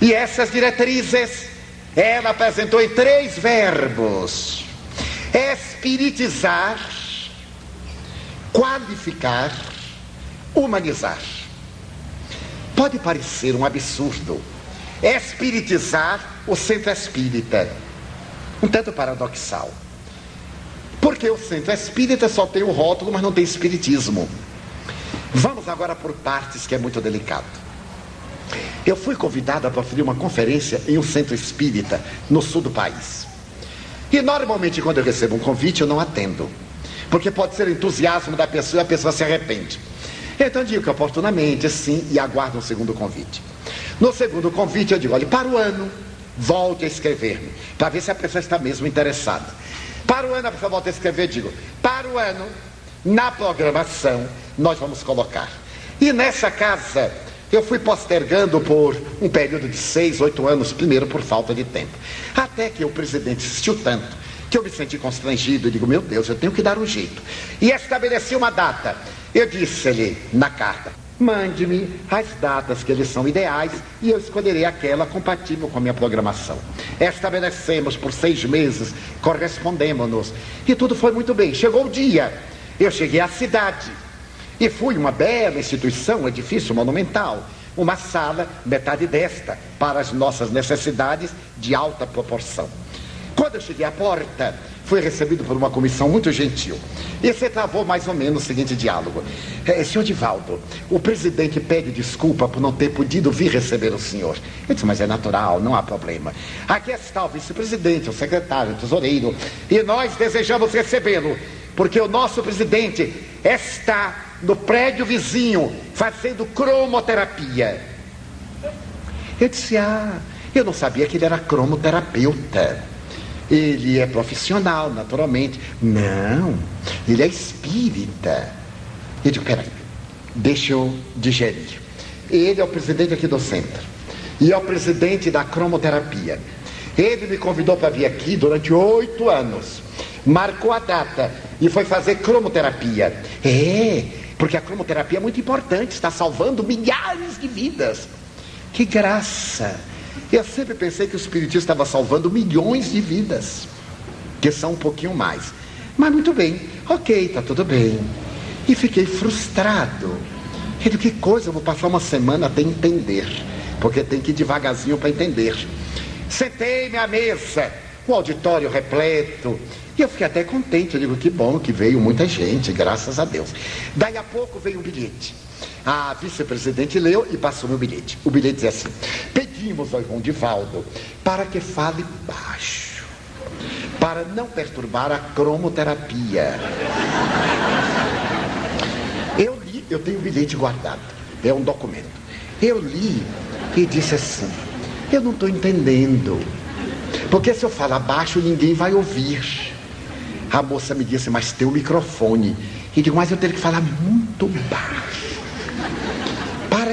E essas diretrizes ela apresentou em três verbos: espiritizar, qualificar, humanizar. Pode parecer um absurdo espiritizar o centro espírita. Um tanto paradoxal. Porque o centro espírita só tem o rótulo, mas não tem espiritismo. Vamos agora por partes que é muito delicado. Eu fui convidado a proferir uma conferência em um centro espírita no sul do país. E normalmente quando eu recebo um convite eu não atendo. Porque pode ser entusiasmo da pessoa e a pessoa se arrepende. Então digo que oportunamente, sim, e aguardo um segundo convite. No segundo convite eu digo, olha, para o ano, volte a escrever-me, para ver se a pessoa está mesmo interessada. Para o ano a pessoa volta a escrever, digo, para o ano, na programação, nós vamos colocar. E nessa casa, eu fui postergando por um período de seis, oito anos, primeiro por falta de tempo. Até que o presidente insistiu tanto que eu me senti constrangido e digo, meu Deus, eu tenho que dar um jeito. E estabeleci uma data. Eu disse-lhe na carta, mande-me as datas que eles são ideais e eu escolherei aquela compatível com a minha programação. Estabelecemos por seis meses, correspondemos-nos e tudo foi muito bem. Chegou o dia, eu cheguei à cidade e fui uma bela instituição, um edifício monumental uma sala, metade desta, para as nossas necessidades de alta proporção. Quando eu cheguei à porta, fui recebido por uma comissão muito gentil. E você travou mais ou menos o seguinte diálogo. É, senhor Divaldo, o presidente pede desculpa por não ter podido vir receber o senhor. Eu disse, mas é natural, não há problema. Aqui está o vice-presidente, o secretário, o tesoureiro, e nós desejamos recebê-lo, porque o nosso presidente está no prédio vizinho, fazendo cromoterapia. Eu disse: Ah, eu não sabia que ele era cromoterapeuta. Ele é profissional, naturalmente. Não, ele é espírita. Eu digo: Peraí, deixa eu digerir. Ele é o presidente aqui do centro e é o presidente da cromoterapia. Ele me convidou para vir aqui durante oito anos. Marcou a data e foi fazer cromoterapia. É, porque a cromoterapia é muito importante, está salvando milhares de vidas. Que graça! Eu sempre pensei que o Espiritismo estava salvando milhões de vidas, que são um pouquinho mais. Mas muito bem, ok, está tudo bem. E fiquei frustrado. E que coisa, eu vou passar uma semana até entender, porque tem que ir devagarzinho para entender. Sentei-me à mesa, o auditório repleto, e eu fiquei até contente, eu digo, que bom que veio muita gente, graças a Deus. Daí a pouco veio um bilhete. A vice-presidente leu e passou meu bilhete. O bilhete dizia assim: Pedimos ao irmão Divaldo para que fale baixo, para não perturbar a cromoterapia. Eu li, eu tenho o bilhete guardado, é um documento. Eu li e disse assim: Eu não estou entendendo. Porque se eu falar baixo, ninguém vai ouvir. A moça me disse, mas tem o microfone. E digo, mas eu tenho que falar muito baixo.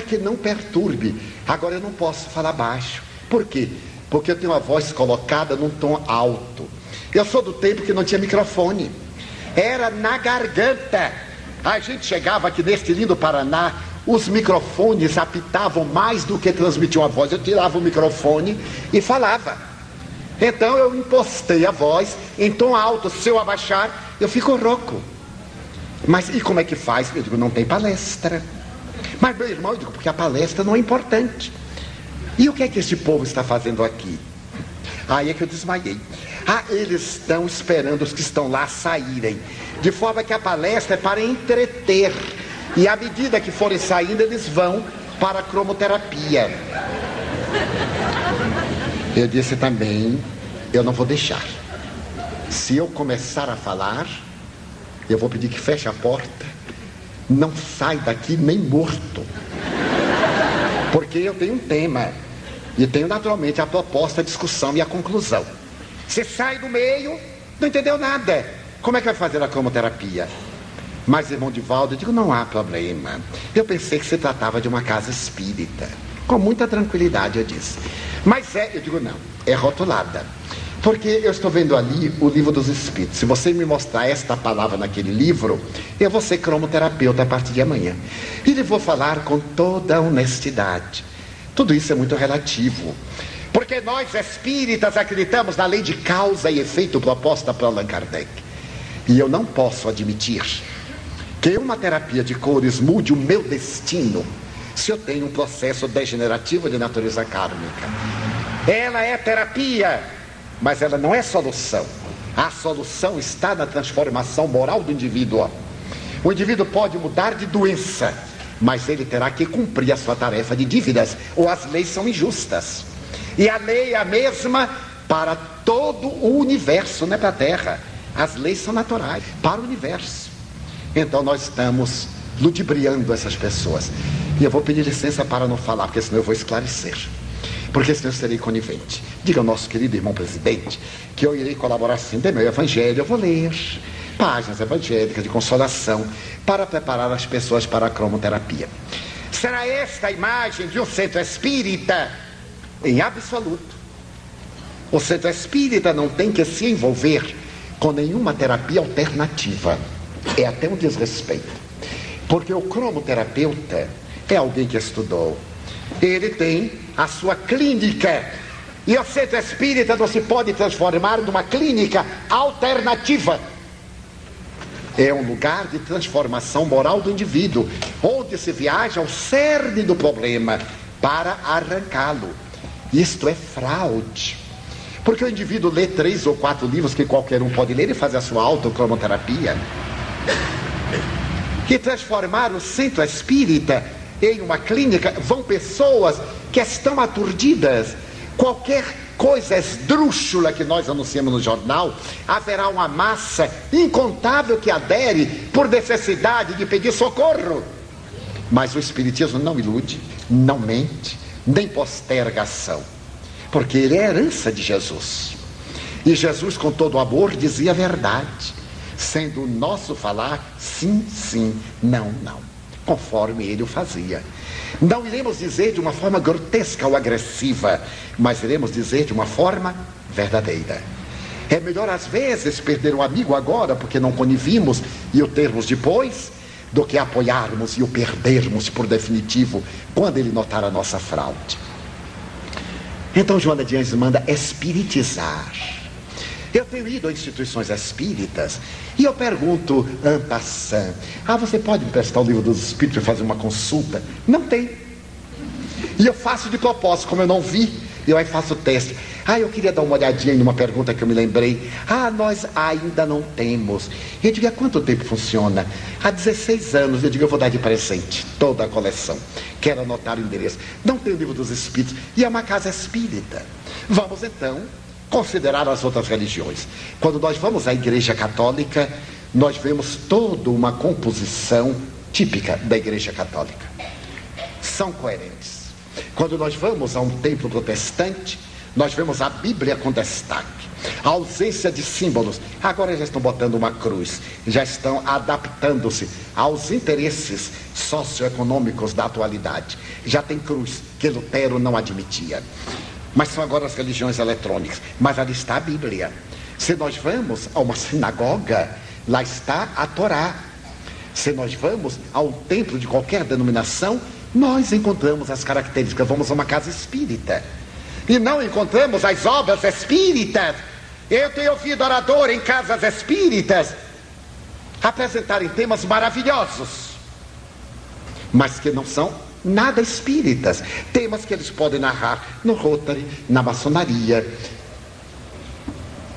Que não perturbe. Agora eu não posso falar baixo. Por quê? Porque eu tenho a voz colocada num tom alto. Eu sou do tempo que não tinha microfone. Era na garganta. A gente chegava aqui neste lindo Paraná, os microfones apitavam mais do que transmitiam a voz. Eu tirava o microfone e falava. Então eu impostei a voz em tom alto. Se eu abaixar, eu fico rouco. Mas e como é que faz? Eu digo, não tem palestra. Mas meu irmão, eu digo, porque a palestra não é importante. E o que é que esse povo está fazendo aqui? Aí é que eu desmaiei. Ah, eles estão esperando os que estão lá saírem. De forma que a palestra é para entreter. E à medida que forem saindo, eles vão para a cromoterapia. Eu disse também, eu não vou deixar. Se eu começar a falar, eu vou pedir que feche a porta. Não sai daqui nem morto. Porque eu tenho um tema. E tenho naturalmente a proposta, a discussão e a conclusão. Você sai do meio, não entendeu nada. Como é que vai fazer a cromoterapia? Mas, irmão Divaldo, eu digo, não há problema. Eu pensei que se tratava de uma casa espírita. Com muita tranquilidade eu disse. Mas é, eu digo não, é rotulada. Porque eu estou vendo ali o livro dos Espíritos. Se você me mostrar esta palavra naquele livro, eu vou ser cromoterapeuta a partir de amanhã. E lhe vou falar com toda honestidade. Tudo isso é muito relativo. Porque nós espíritas acreditamos na lei de causa e efeito proposta por Allan Kardec. E eu não posso admitir que uma terapia de cores mude o meu destino se eu tenho um processo degenerativo de natureza kármica. Ela é terapia, mas ela não é solução. A solução está na transformação moral do indivíduo. O indivíduo pode mudar de doença, mas ele terá que cumprir a sua tarefa de dívidas, ou as leis são injustas. E a lei é a mesma para todo o universo, não é para a Terra. As leis são naturais para o universo. Então nós estamos ludibriando essas pessoas. E eu vou pedir licença para não falar, porque senão eu vou esclarecer. Porque senão eu serei conivente. Diga ao nosso querido irmão presidente que eu irei colaborar sim de meu evangelho. Eu vou ler páginas evangélicas de consolação para preparar as pessoas para a cromoterapia. Será esta a imagem de um centro espírita? Em absoluto. O centro espírita não tem que se envolver com nenhuma terapia alternativa. É até um desrespeito. Porque o cromoterapeuta é alguém que estudou. Ele tem a sua clínica. E o centro espírita não se pode transformar numa clínica alternativa. É um lugar de transformação moral do indivíduo, onde se viaja ao cerne do problema para arrancá-lo. Isto é fraude. Porque o indivíduo lê três ou quatro livros que qualquer um pode ler e fazer a sua autocromoterapia. Que transformar o centro espírita em uma clínica vão pessoas que estão aturdidas. Qualquer coisa esdrúxula que nós anunciamos no jornal, haverá uma massa incontável que adere por necessidade de pedir socorro. Mas o Espiritismo não ilude, não mente, nem posterga ação, porque ele é herança de Jesus. E Jesus, com todo amor, dizia a verdade, sendo o nosso falar sim, sim, não, não, conforme ele o fazia. Não iremos dizer de uma forma grotesca ou agressiva, mas iremos dizer de uma forma verdadeira. É melhor às vezes perder um amigo agora porque não conivimos e o termos depois, do que apoiarmos e o perdermos por definitivo quando ele notar a nossa fraude. Então Joana de Anjos manda espiritizar. Eu tenho ido a instituições espíritas e eu pergunto, Ampassan, ah, você pode me prestar o livro dos espíritos e fazer uma consulta? Não tem. E eu faço de propósito, como eu não vi, eu aí faço o teste. Ah, eu queria dar uma olhadinha em uma pergunta que eu me lembrei. Ah, nós ainda não temos. Eu digo, há quanto tempo funciona? Há 16 anos. Eu digo, eu vou dar de presente toda a coleção. Quero anotar o endereço. Não tem o livro dos espíritos. E é uma casa espírita. Vamos então considerar as outras religiões. Quando nós vamos à igreja católica, nós vemos toda uma composição típica da igreja católica. São coerentes. Quando nós vamos a um templo protestante, nós vemos a Bíblia com destaque. A ausência de símbolos. Agora já estão botando uma cruz, já estão adaptando-se aos interesses socioeconômicos da atualidade. Já tem cruz que Lutero não admitia. Mas são agora as religiões eletrônicas. Mas ali está a Bíblia. Se nós vamos a uma sinagoga, lá está a Torá. Se nós vamos a um templo de qualquer denominação, nós encontramos as características. Vamos a uma casa espírita e não encontramos as obras espíritas. Eu tenho ouvido orador em casas espíritas apresentarem temas maravilhosos, mas que não são nada espíritas. Temas que eles podem narrar no Rotary, na maçonaria,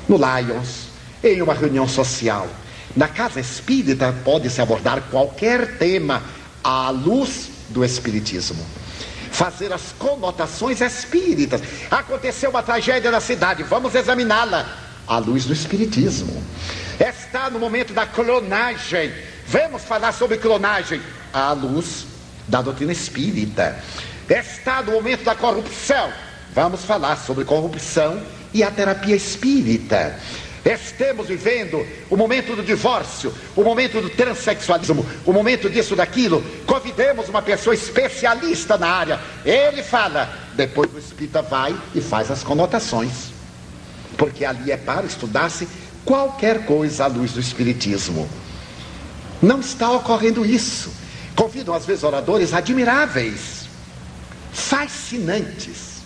no Lions, em uma reunião social. Na casa espírita pode-se abordar qualquer tema à luz do Espiritismo. Fazer as conotações espíritas. Aconteceu uma tragédia na cidade, vamos examiná-la à luz do Espiritismo. Está no momento da clonagem, vamos falar sobre clonagem à luz da doutrina espírita. Está no momento da corrupção, vamos falar sobre corrupção e a terapia espírita. Estamos vivendo o momento do divórcio, o momento do transexualismo, o momento disso, daquilo. Convidemos uma pessoa especialista na área. Ele fala, depois o espírita vai e faz as conotações. Porque ali é para estudar-se qualquer coisa à luz do espiritismo. Não está ocorrendo isso. Convidam às vezes oradores admiráveis, fascinantes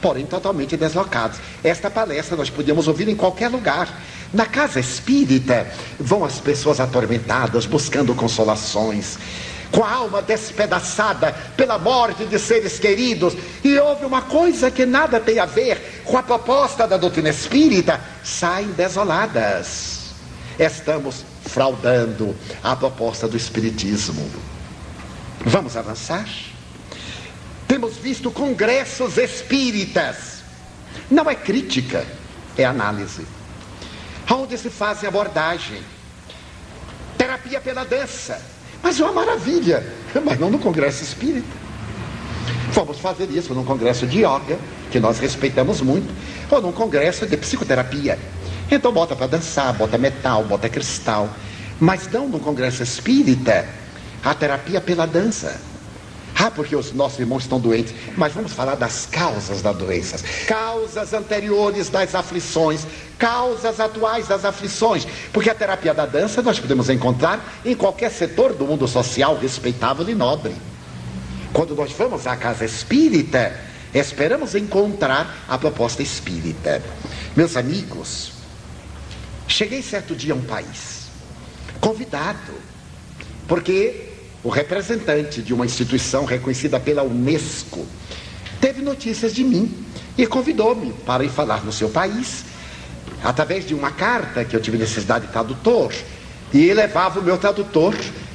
porém totalmente deslocados. Esta palestra nós podíamos ouvir em qualquer lugar. Na casa espírita vão as pessoas atormentadas, buscando consolações, com a alma despedaçada pela morte de seres queridos, e houve uma coisa que nada tem a ver com a proposta da doutrina espírita, saem desoladas. Estamos fraudando a proposta do Espiritismo. Vamos avançar? Temos visto congressos espíritas. Não é crítica, é análise. Onde se fazem abordagem. Terapia pela dança. Mas é uma maravilha. Mas não no congresso espírita. Vamos fazer isso num congresso de yoga, que nós respeitamos muito, ou num congresso de psicoterapia. Então bota para dançar, bota metal, bota cristal. Mas não no congresso espírita, a terapia pela dança Ah, porque os nossos irmãos estão doentes. Mas vamos falar das causas das doenças. Causas anteriores das aflições. Causas atuais das aflições. Porque a terapia da dança nós podemos encontrar em qualquer setor do mundo social respeitável e nobre. Quando nós vamos à casa espírita, esperamos encontrar a proposta espírita. Meus amigos, cheguei certo dia a um país, convidado, porque o representante de uma instituição reconhecida pela Unesco, teve notícias de mim e convidou-me para ir falar no seu país, através de uma carta que eu tive necessidade de tradutor, e levava o meu tradutor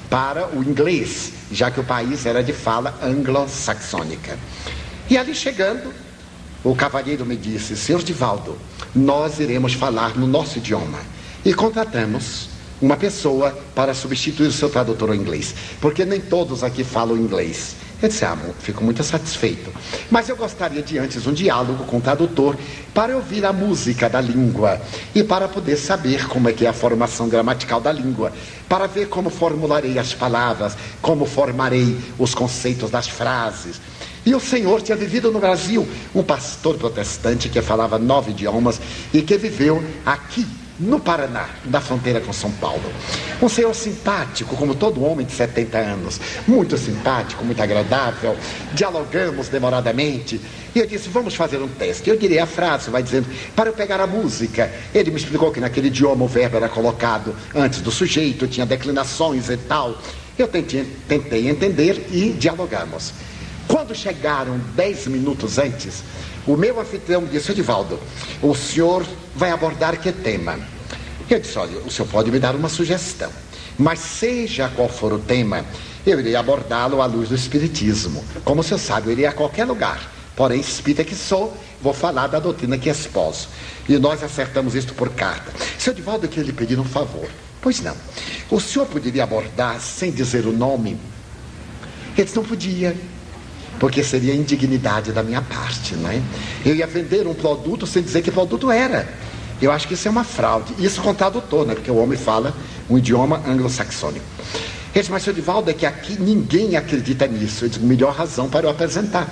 para o inglês, já que o país era de fala anglo-saxônica. E ali chegando, o cavalheiro me disse: Senhor Divaldo, nós iremos falar no nosso idioma. E contratamos uma pessoa para substituir o seu tradutor ao inglês, porque nem todos aqui falam inglês. Eu disse, ah, fico muito satisfeito. Mas eu gostaria de antes um diálogo com o tradutor para ouvir a música da língua e para poder saber como é que é a formação gramatical da língua, para ver como formularei as palavras, como formarei os conceitos das frases. E o Senhor tinha vivido no Brasil, um pastor protestante que falava nove idiomas e que viveu aqui no Paraná, da fronteira com São Paulo. Um senhor simpático, como todo homem de 70 anos, muito simpático, muito agradável. Dialogamos demoradamente. E eu disse: Vamos fazer um teste. Eu direi a frase, vai dizendo, para eu pegar a música. Ele me explicou que naquele idioma o verbo era colocado antes do sujeito, tinha declinações e tal. Eu tentei, tentei entender e dialogamos. Quando chegaram dez minutos antes, o meu anfitrião disse, Edivaldo, o senhor vai abordar que tema? Eu disse, olha, o senhor pode me dar uma sugestão, mas seja qual for o tema, eu irei abordá-lo à luz do Espiritismo. Como o senhor sabe, eu irei a qualquer lugar. Porém, espírita que sou, vou falar da doutrina que esposo. E nós acertamos isto por carta. Seu Edivaldo, eu queria lhe pedir um favor. Pois não. O senhor poderia abordar sem dizer o nome? Ele disse, não podia porque seria indignidade da minha parte, não é? Eu ia vender um produto sem dizer que produto era. Eu acho que isso é uma fraude. Isso com tradutor, né? Porque o homem fala um idioma anglo-saxônico. Ele disse, mas senhor Divaldo, é que aqui ninguém acredita nisso. Eu disse, melhor razão para eu apresentar.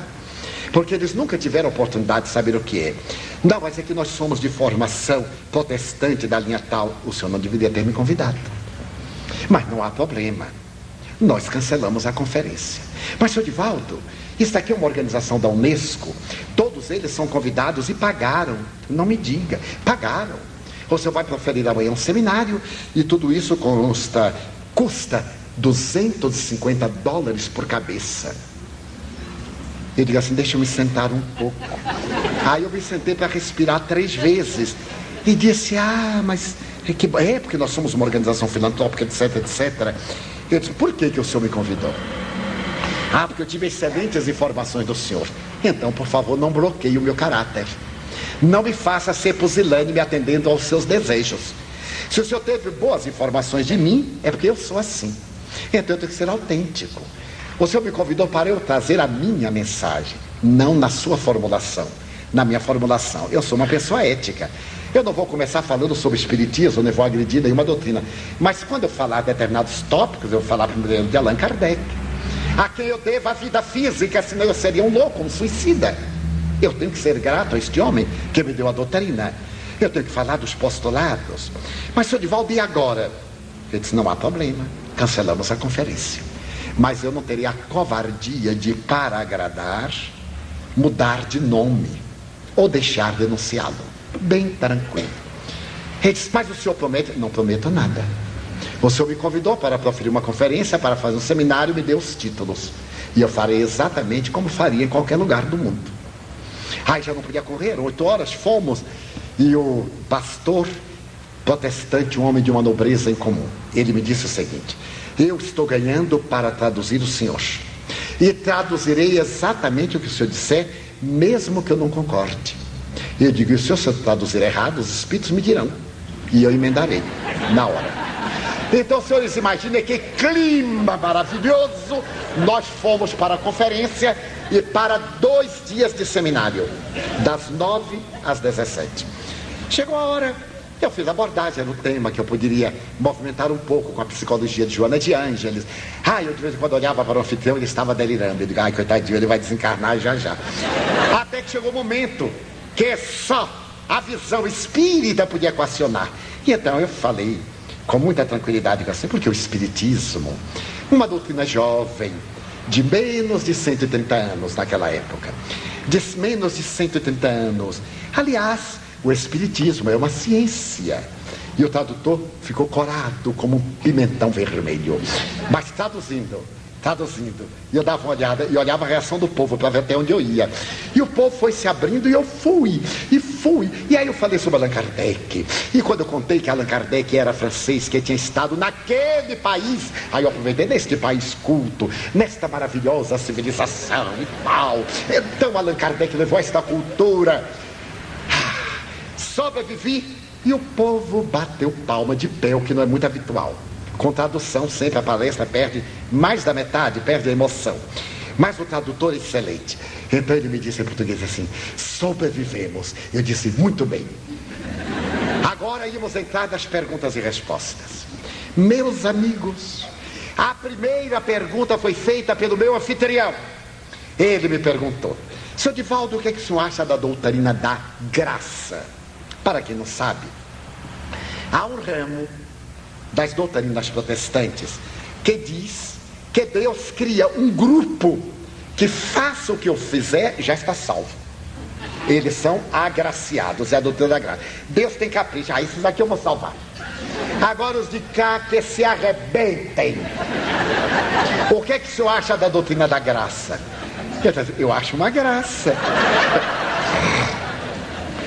Porque eles nunca tiveram oportunidade de saber o que é. Não, mas é que nós somos de formação protestante da linha tal. O senhor não deveria ter me convidado. Mas não há problema. Nós cancelamos a conferência. Mas, senhor Divaldo, isso aqui é uma organização da Unesco. Todos eles são convidados e pagaram. Não me diga, pagaram. Você vai proferir amanhã um seminário e tudo isso custa, custa 250 dólares por cabeça. Eu digo assim, deixa eu me sentar um pouco. Aí eu me sentei para respirar três vezes. E disse, ah, mas é, que, é porque nós somos uma organização filantrópica, etc, etc. Eu disse, por que, que o senhor me convidou? Ah, porque eu tive excelentes informações do senhor. Então, por favor, não bloqueie o meu caráter. Não me faça ser pusilânime atendendo aos seus desejos. Se o senhor teve boas informações de mim, é porque eu sou assim. Então eu tenho que ser autêntico. O senhor me convidou para eu trazer a minha mensagem, não na sua formulação. Na minha formulação, eu sou uma pessoa ética. Eu não vou começar falando sobre espiritismo, nem vou agredir nenhuma doutrina. Mas quando eu falar determinados tópicos, eu vou falar primeiro de Allan Kardec a quem eu devo a vida física, senão eu seria um louco, um suicida. Eu tenho que ser grato a este homem que me deu a doutrina. Eu tenho que falar dos postulados. Mas, senhor Divaldo, e agora? Ele disse: não há problema, cancelamos a conferência. Mas eu não teria a covardia de, para agradar, mudar de nome ou deixar de denunciá-lo. Bem tranquilo. Ele disse: mas o senhor promete? Não prometo nada. O senhor me convidou para proferir uma conferência, para fazer um seminário, me deu os títulos. E eu farei exatamente como faria em qualquer lugar do mundo. Ai, já não podia correr, oito horas, fomos. E o pastor protestante, um homem de uma nobreza em comum, ele me disse o seguinte: Eu estou ganhando para traduzir o senhor. E traduzirei exatamente o que o senhor disser, mesmo que eu não concorde. Eu digo: e se o senhor traduzir errado, os espíritos me dirão. E eu emendarei na hora. Então, senhores, imaginem que clima maravilhoso. Nós fomos para a conferência e para dois dias de seminário, das nove às dezessete. Chegou a hora, Eu fiz abordagem no tema que eu poderia movimentar um pouco com a psicologia de Joana de Ângeles. Ah, eu de vez em quando olhava para o anfitrião ele estava delirando. Eu digo, ai, coitadinho, ele vai desencarnar já já. Até que chegou o momento que só a visão espírita podia equacionar. E então eu falei com muita tranquilidade assim, porque o espiritismo, uma doutrina jovem, de menos de 130 anos naquela época, de menos de 130 anos. Aliás, o Espiritismo é uma ciência. E o tradutor ficou corado como um pimentão vermelho. Mas traduzindo, traduzindo. E eu dava uma olhada e olhava a reação do povo para ver até onde eu ia. E o povo foi se abrindo e eu fui. E fui. E aí eu falei sobre Allan Kardec. E quando eu contei que Allan Kardec era francês, que tinha estado naquele país, aí eu aproveitei neste país culto, nesta maravilhosa civilização e tal. Então Allan Kardec levou esta cultura sobrevivi e o povo bateu palma de pé, o que não é muito habitual. Com tradução, sempre a palestra perde mais da metade, perde a emoção. Mas o tradutor é excelente. Então ele me disse em português assim: sobrevivemos. Eu disse: muito bem. Agora íamos entrar nas perguntas e respostas. Meus amigos, a primeira pergunta foi feita pelo meu anfitrião. Ele me perguntou: Seu Divaldo, o que, é que o senhor acha da doutrina da graça? Para quem não sabe, há um ramo das doutrinas protestantes que diz que Deus cria um grupo que faça o que eu fizer, já está salvo. Eles são agraciados, é a doutrina da graça. Deus tem capricho, ah, esses aqui eu vou salvar. Agora os de cá que se arrebentem. O que é que o senhor acha da doutrina da graça? Eu acho uma graça.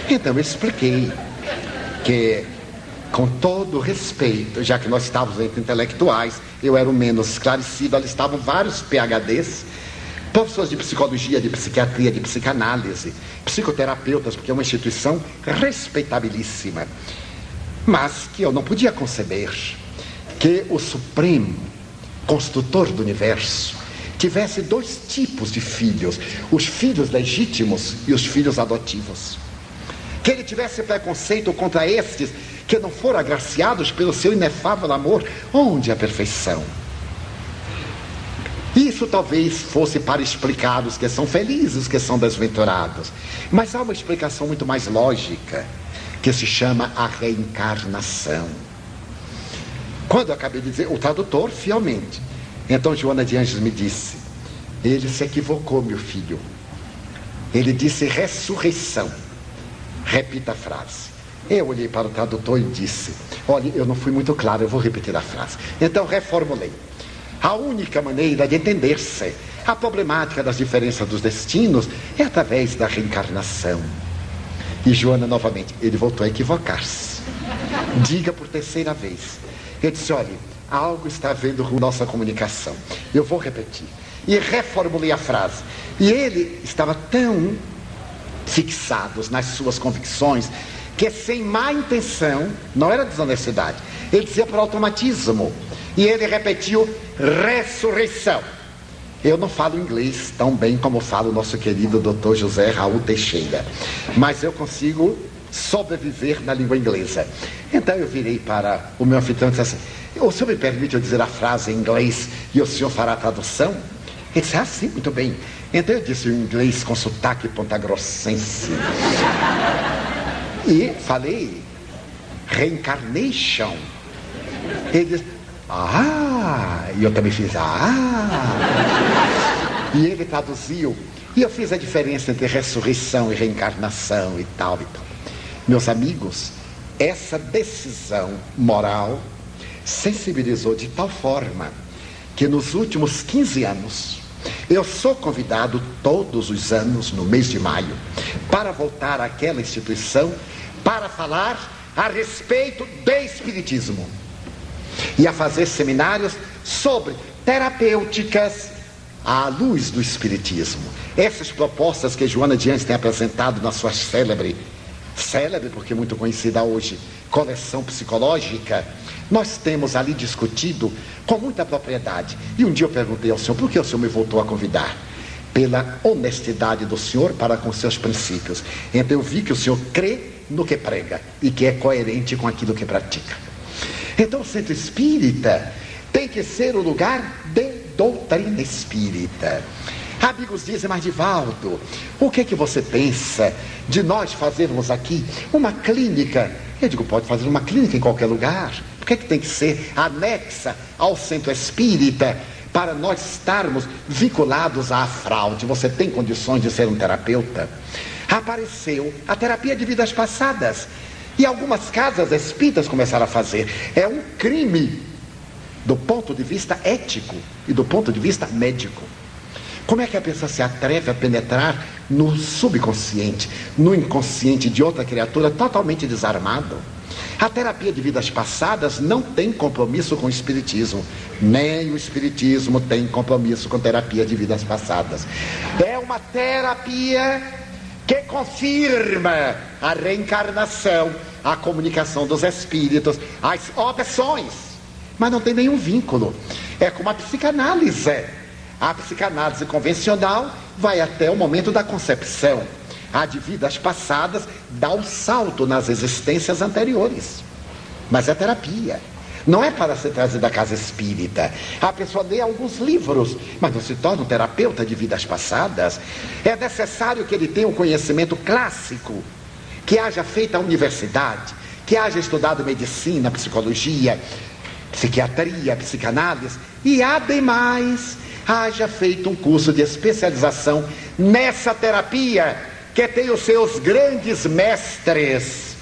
Então eu expliquei que, com todo respeito, já que nós estávamos entre intelectuais, eu era o menos esclarecido, ali estavam vários PHDs, professores de psicologia, de psiquiatria, de psicanálise, psicoterapeutas, porque é uma instituição respeitabilíssima. Mas que eu não podia conceber que o Supremo, construtor do universo, tivesse dois tipos de filhos: os filhos legítimos e os filhos adotivos que ele tivesse preconceito contra estes que não foram agraciados pelo seu inefável amor, onde a perfeição? Isso talvez fosse para explicar os que são felizes, os que são desventurados. Mas há uma explicação muito mais lógica, que se chama a reencarnação. Quando eu acabei de dizer, o tradutor, fielmente. Então Joana de Anjos me disse: ele se equivocou, meu filho. Ele disse ressurreição. Repita a frase. Eu olhei para o tradutor e disse: Olha, eu não fui muito claro, eu vou repetir a frase. Então reformulei. A única maneira de entender-se a problemática das diferenças dos destinos é através da reencarnação. E Joana, novamente, ele voltou a equivocar-se. Diga por terceira vez. Eu disse: olha, algo está havendo com nossa comunicação. Eu vou repetir. E reformulei a frase. E ele estava tão fixados nas suas convicções, que sem má intenção, não era desonestidade, ele dizia por automatismo. E ele repetiu ressurreição. Eu não falo inglês tão bem como fala o nosso querido Dr. José Raul Teixeira, mas eu consigo sobreviver na língua inglesa. Então eu virei para o meu anfitrião e disse assim: O senhor me permite eu dizer a frase em inglês e o senhor fará a tradução? Ele disse: Ah, sim, muito bem. Então eu disse o inglês com sotaque pontagrossense. E falei reincarnation. Ele disse, ah, e eu também fiz, ah. E ele traduziu. E eu fiz a diferença entre ressurreição e reencarnação e tal e tal. Meus amigos, essa decisão moral sensibilizou de tal forma que nos últimos 15 anos eu sou convidado todos os anos, no mês de maio, para voltar àquela instituição para falar a respeito do Espiritismo e a fazer seminários sobre terapêuticas à luz do Espiritismo. Essas propostas que Joana Diante tem apresentado na sua célebre, célebre porque muito conhecida hoje, coleção psicológica, nós temos ali discutido com muita propriedade. E um dia eu perguntei ao senhor, por que o senhor me voltou a convidar? pela honestidade do senhor para com seus princípios. Então eu vi que o senhor crê no que prega e que é coerente com aquilo que pratica. Então o centro espírita tem que ser o lugar de doutrina espírita. Amigos dizem, mas Divaldo, o que é que você pensa de nós fazermos aqui uma clínica? Eu digo, pode fazer uma clínica em qualquer lugar. Por que, é que tem que ser anexa ao centro espírita para nós estarmos vinculados à fraude? Você tem condições de ser um terapeuta? Apareceu a terapia de vidas passadas. E algumas casas espíritas começaram a fazer. É um crime do ponto de vista ético e do ponto de vista médico. Como é que a pessoa se atreve a penetrar no subconsciente, no inconsciente de outra criatura totalmente desarmado? A terapia de vidas passadas não tem compromisso com o espiritismo, nem o espiritismo tem compromisso com terapia de vidas passadas. É uma terapia que confirma a reencarnação, a comunicação dos espíritos, as opções, mas não tem nenhum vínculo. É como a psicanálise a psicanálise convencional vai até o momento da concepção. A de vidas passadas dá um salto nas existências anteriores. Mas é terapia. Não é para ser trazido da casa espírita. A pessoa lê alguns livros, mas não se torna um terapeuta de vidas passadas. É necessário que ele tenha um conhecimento clássico, que haja feito a universidade, que haja estudado medicina, psicologia, psiquiatria, psicanálise, e ademais haja feito um curso de especialização nessa terapia que tem os seus grandes mestres,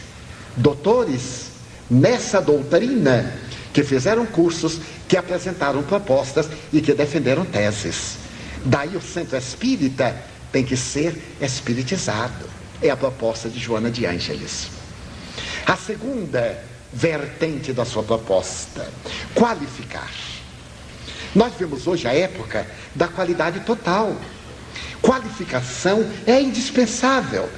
doutores, nessa doutrina, que fizeram cursos, que apresentaram propostas e que defenderam teses. Daí o centro espírita tem que ser espiritizado. É a proposta de Joana de Ângeles. A segunda vertente da sua proposta, qualificar. Nós vemos hoje a época da qualidade total. Qualificação é indispensável.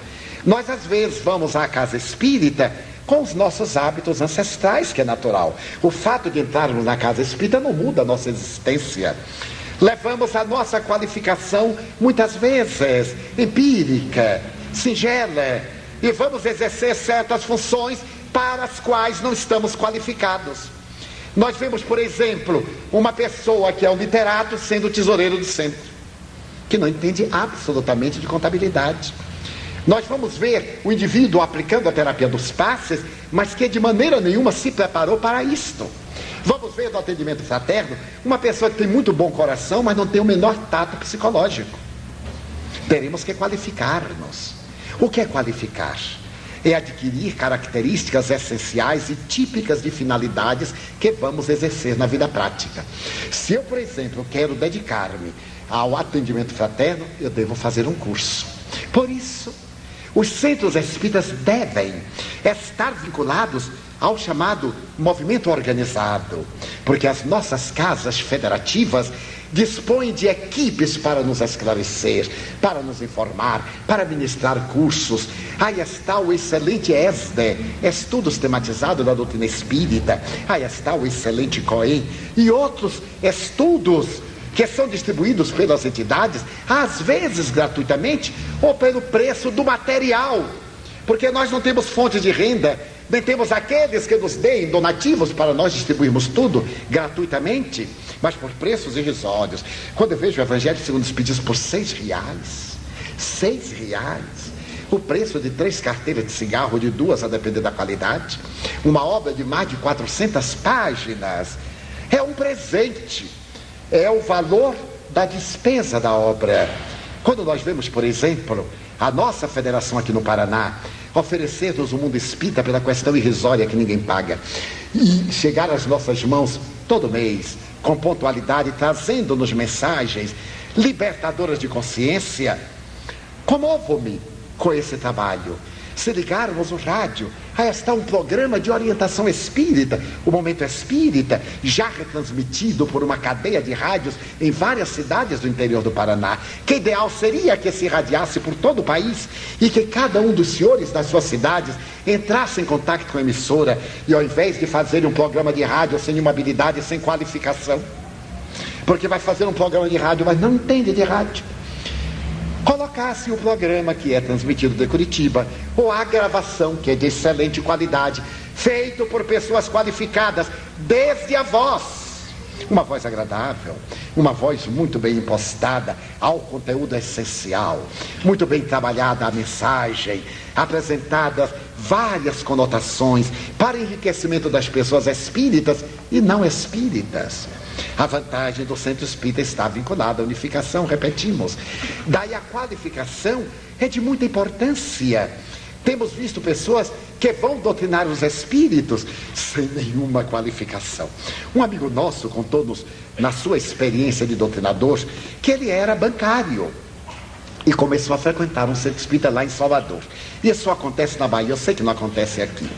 Nós às vezes vamos à casa espírita com os nossos hábitos ancestrais, que é natural. O fato de entrarmos na casa espírita não muda a nossa existência. Levamos a nossa qualificação muitas vezes empírica, singela, e vamos exercer certas funções para as quais não estamos qualificados. Nós vemos, por exemplo, uma pessoa que é um literato sendo tesoureiro do centro, que não entende absolutamente de contabilidade. Nós vamos ver o indivíduo aplicando a terapia dos passes, mas que de maneira nenhuma se preparou para isto. Vamos ver no atendimento fraterno uma pessoa que tem muito bom coração, mas não tem o menor tato psicológico. Teremos que qualificar-nos. O que é qualificar? É adquirir características essenciais e típicas de finalidades que vamos exercer na vida prática. Se eu, por exemplo, quero dedicar-me ao atendimento fraterno, eu devo fazer um curso. Por isso, os centros espíritas devem estar vinculados ao chamado movimento organizado, porque as nossas casas federativas dispõe de equipes para nos esclarecer, para nos informar, para ministrar cursos. Aí está o excelente ESDE, Estudos Tematizados da Doutrina Espírita. Aí está o excelente COEM e outros estudos que são distribuídos pelas entidades, às vezes gratuitamente ou pelo preço do material, porque nós não temos fonte de renda, nem temos aqueles que nos deem donativos para nós distribuirmos tudo gratuitamente mas por preços irrisórios. Quando eu vejo o Evangelho segundo os pedidos por seis reais, seis reais, o preço de três carteiras de cigarro, de duas, a depender da qualidade, uma obra de mais de 400 páginas, é um presente, é o valor da despesa da obra. Quando nós vemos, por exemplo, a nossa federação aqui no Paraná oferecer-nos o mundo espírita pela questão irrisória que ninguém paga e chegar às nossas mãos todo mês com pontualidade, trazendo-nos mensagens libertadoras de consciência. Comovo-me com esse trabalho. Se ligarmos o rádio, aí está um programa de orientação espírita, o Momento Espírita, já retransmitido por uma cadeia de rádios em várias cidades do interior do Paraná. Que ideal seria que se irradiasse por todo o país e que cada um dos senhores das suas cidades entrasse em contato com a emissora e ao invés de fazer um programa de rádio sem uma habilidade, sem qualificação, porque vai fazer um programa de rádio, mas não entende de rádio colocasse o programa que é transmitido de Curitiba, ou a gravação que é de excelente qualidade, feito por pessoas qualificadas, desde a voz. Uma voz agradável, uma voz muito bem impostada ao conteúdo essencial, muito bem trabalhada a mensagem, apresentadas várias conotações para enriquecimento das pessoas espíritas e não espíritas. A vantagem do centro espírita está vinculada à unificação, repetimos. Daí a qualificação é de muita importância. Temos visto pessoas que vão doutrinar os espíritos sem nenhuma qualificação. Um amigo nosso contou-nos, na sua experiência de doutrinador, que ele era bancário e começou a frequentar um centro espírita lá em Salvador. E isso acontece na Bahia, eu sei que não acontece aqui.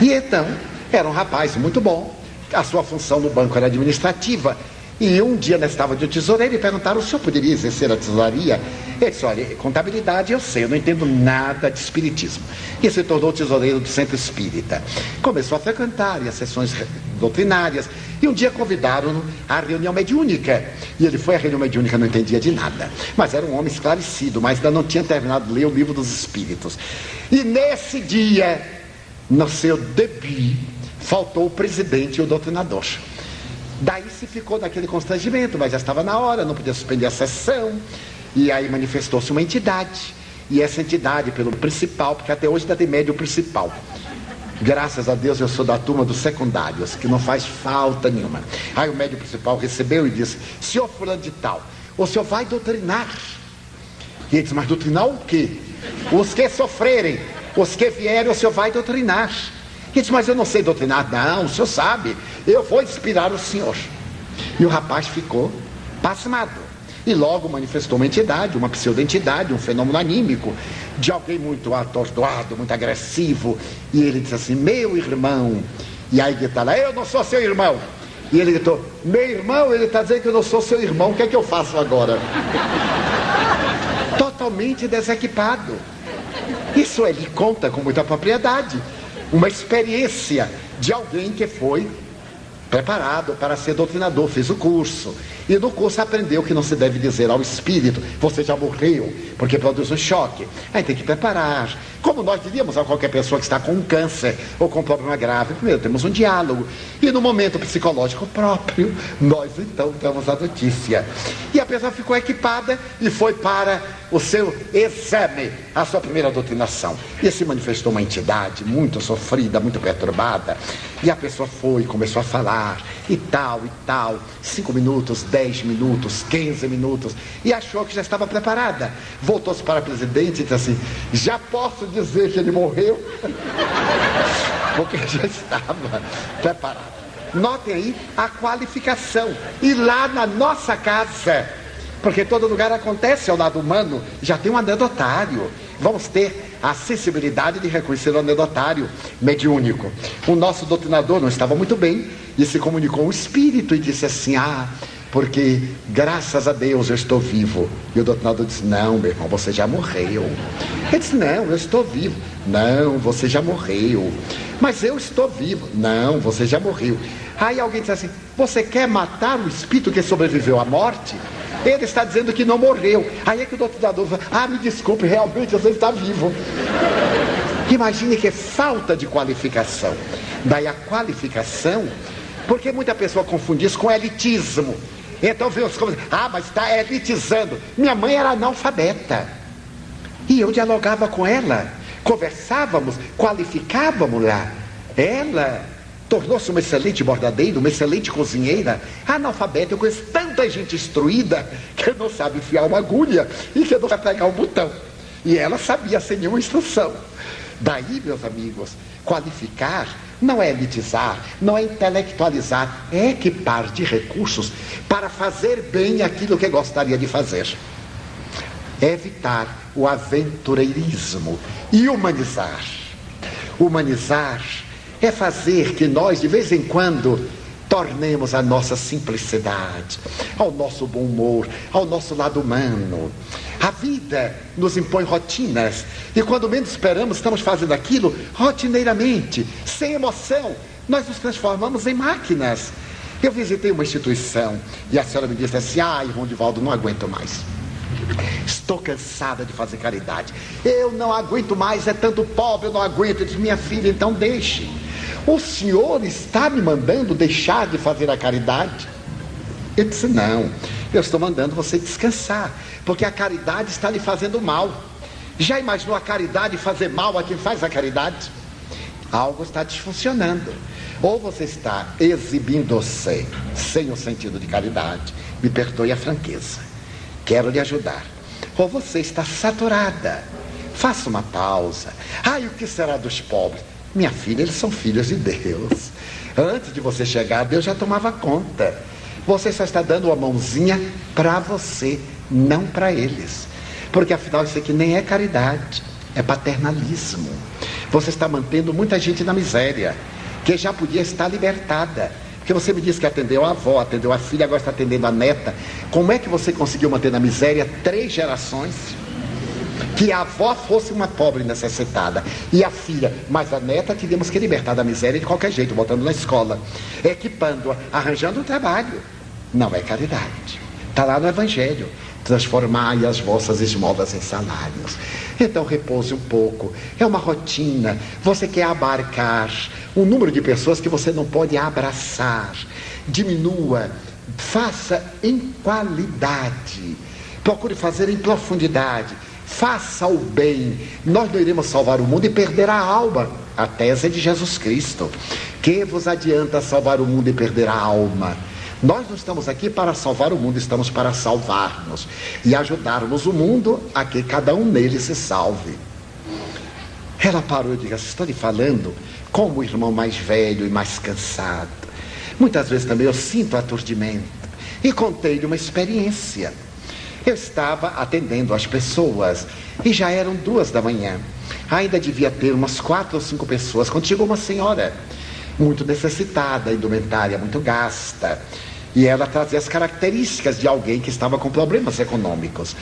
E então, era um rapaz muito bom, a sua função no banco era administrativa. E um dia estava de tesoureiro e perguntaram: o senhor poderia exercer a tesouraria? Ele disse: olha, contabilidade eu sei, eu não entendo nada de espiritismo. E se tornou tesoureiro do centro espírita. Começou a frequentar as sessões doutrinárias. E um dia convidaram-no à reunião mediúnica. E ele foi à reunião mediúnica, não entendia de nada. Mas era um homem esclarecido, mas ainda não tinha terminado de ler o livro dos espíritos. E nesse dia, no seu debut, faltou o presidente e o doutrinador. Daí se ficou naquele constrangimento, mas já estava na hora, não podia suspender a sessão. E aí manifestou-se uma entidade. E essa entidade, pelo principal, porque até hoje ainda tem médio principal. Graças a Deus eu sou da turma dos secundários, que não faz falta nenhuma. Aí o médio principal recebeu e disse: Senhor fulano de tal, o senhor vai doutrinar. E ele disse: Mas doutrinar o quê? Os que sofrerem, os que vierem, o senhor vai doutrinar. Ele disse, mas eu não sei doutrinar. Não, o senhor sabe. Eu vou inspirar o senhor. E o rapaz ficou pasmado. E logo manifestou uma entidade, uma pseudo-entidade, um fenômeno anímico, de alguém muito atordoado, muito agressivo. E ele disse assim: Meu irmão. E aí grita lá: Eu não sou seu irmão. E ele gritou: Meu irmão, ele está dizendo que eu não sou seu irmão, o que é que eu faço agora? <laughs> Totalmente desequipado. Isso ele conta com muita propriedade uma experiência de alguém que foi preparado para ser doutrinador, fez o curso. E no curso aprendeu que não se deve dizer ao espírito, você já morreu, porque produz um choque. Aí tem que preparar. Como nós diríamos a qualquer pessoa que está com câncer ou com problema grave, primeiro temos um diálogo. E no momento psicológico próprio, <laughs> nós então damos a notícia. E a pessoa ficou equipada e foi para o seu exame, a sua primeira doutrinação. E se manifestou uma entidade muito sofrida, muito perturbada. E a pessoa foi, começou a falar, e tal, e tal. Cinco minutos, dez minutos, quinze minutos. E achou que já estava preparada. Voltou-se para o presidente e disse assim: Já posso dizer que ele morreu? <laughs> Porque já estava preparado. Notem aí a qualificação. E lá na nossa casa porque todo lugar acontece ao lado humano, já tem um anedotário. Vamos ter a sensibilidade de reconhecer o anedotário mediúnico. O nosso doutrinador não estava muito bem e se comunicou o espírito e disse assim: Ah, porque graças a Deus eu estou vivo. E o doutrinador disse: Não, meu irmão, você já morreu. Ele disse: Não, eu estou vivo. Não, você já morreu. Mas eu estou vivo. Não, você já morreu. Aí alguém disse assim: Você quer matar o espírito que sobreviveu à morte? Ele está dizendo que não morreu. Aí é que o doutrinador fala, ah, me desculpe, realmente você está vivo. Imagine que falta de qualificação. Daí a qualificação, porque muita pessoa confunde isso com elitismo. Então os ah, mas está elitizando. Minha mãe era analfabeta. E eu dialogava com ela, conversávamos, qualificávamos lá. Ela Tornou-se uma excelente bordadeira, uma excelente cozinheira. Analfabeta, eu conheço tanta gente instruída que não sabe enfiar uma agulha e que não sabe pegar um botão. E ela sabia sem nenhuma instrução. Daí, meus amigos, qualificar não é elitizar, não é intelectualizar, é equipar de recursos para fazer bem aquilo que gostaria de fazer. É evitar o aventureirismo e humanizar. Humanizar é fazer que nós, de vez em quando, tornemos a nossa simplicidade, ao nosso bom humor, ao nosso lado humano. A vida nos impõe rotinas e quando menos esperamos, estamos fazendo aquilo rotineiramente, sem emoção. Nós nos transformamos em máquinas. Eu visitei uma instituição e a senhora me disse assim: ai, Rondivaldo, não aguento mais. Estou cansada de fazer caridade. Eu não aguento mais, é tanto pobre, eu não aguento. Eu disse, minha filha, então deixe. O senhor está me mandando deixar de fazer a caridade? Eu disse, não, eu estou mandando você descansar, porque a caridade está lhe fazendo mal. Já imaginou a caridade fazer mal a quem faz a caridade? Algo está desfuncionando. Ou você está exibindo-se sem o sentido de caridade, me perdoe a franqueza, quero lhe ajudar. Ou você está saturada, faça uma pausa. Ai, o que será dos pobres? Minha filha, eles são filhos de Deus. Antes de você chegar, Deus já tomava conta. Você só está dando uma mãozinha para você, não para eles. Porque afinal isso aqui nem é caridade, é paternalismo. Você está mantendo muita gente na miséria que já podia estar libertada. Porque você me disse que atendeu a avó, atendeu a filha, agora está atendendo a neta. Como é que você conseguiu manter na miséria três gerações? Que a avó fosse uma pobre necessitada e a filha, mas a neta tivemos que libertar da miséria de qualquer jeito, botando na escola, equipando-a, arranjando um trabalho. Não é caridade. Está lá no Evangelho transformai as vossas esmolas em salários. Então repouse um pouco. É uma rotina. Você quer abarcar um número de pessoas que você não pode abraçar. Diminua. Faça em qualidade. Procure fazer em profundidade. Faça o bem. Nós não iremos salvar o mundo e perder a alma. A tese é de Jesus Cristo. Que vos adianta salvar o mundo e perder a alma? Nós não estamos aqui para salvar o mundo, estamos para salvar-nos e ajudarmos o mundo a que cada um nele se salve. Ela parou e disse: Estou lhe falando como o irmão mais velho e mais cansado. Muitas vezes também eu sinto aturdimento. E contei-lhe uma experiência. Eu estava atendendo as pessoas e já eram duas da manhã. Ainda devia ter umas quatro ou cinco pessoas quando chegou uma senhora muito necessitada, indumentária muito gasta. E ela trazia as características de alguém que estava com problemas econômicos.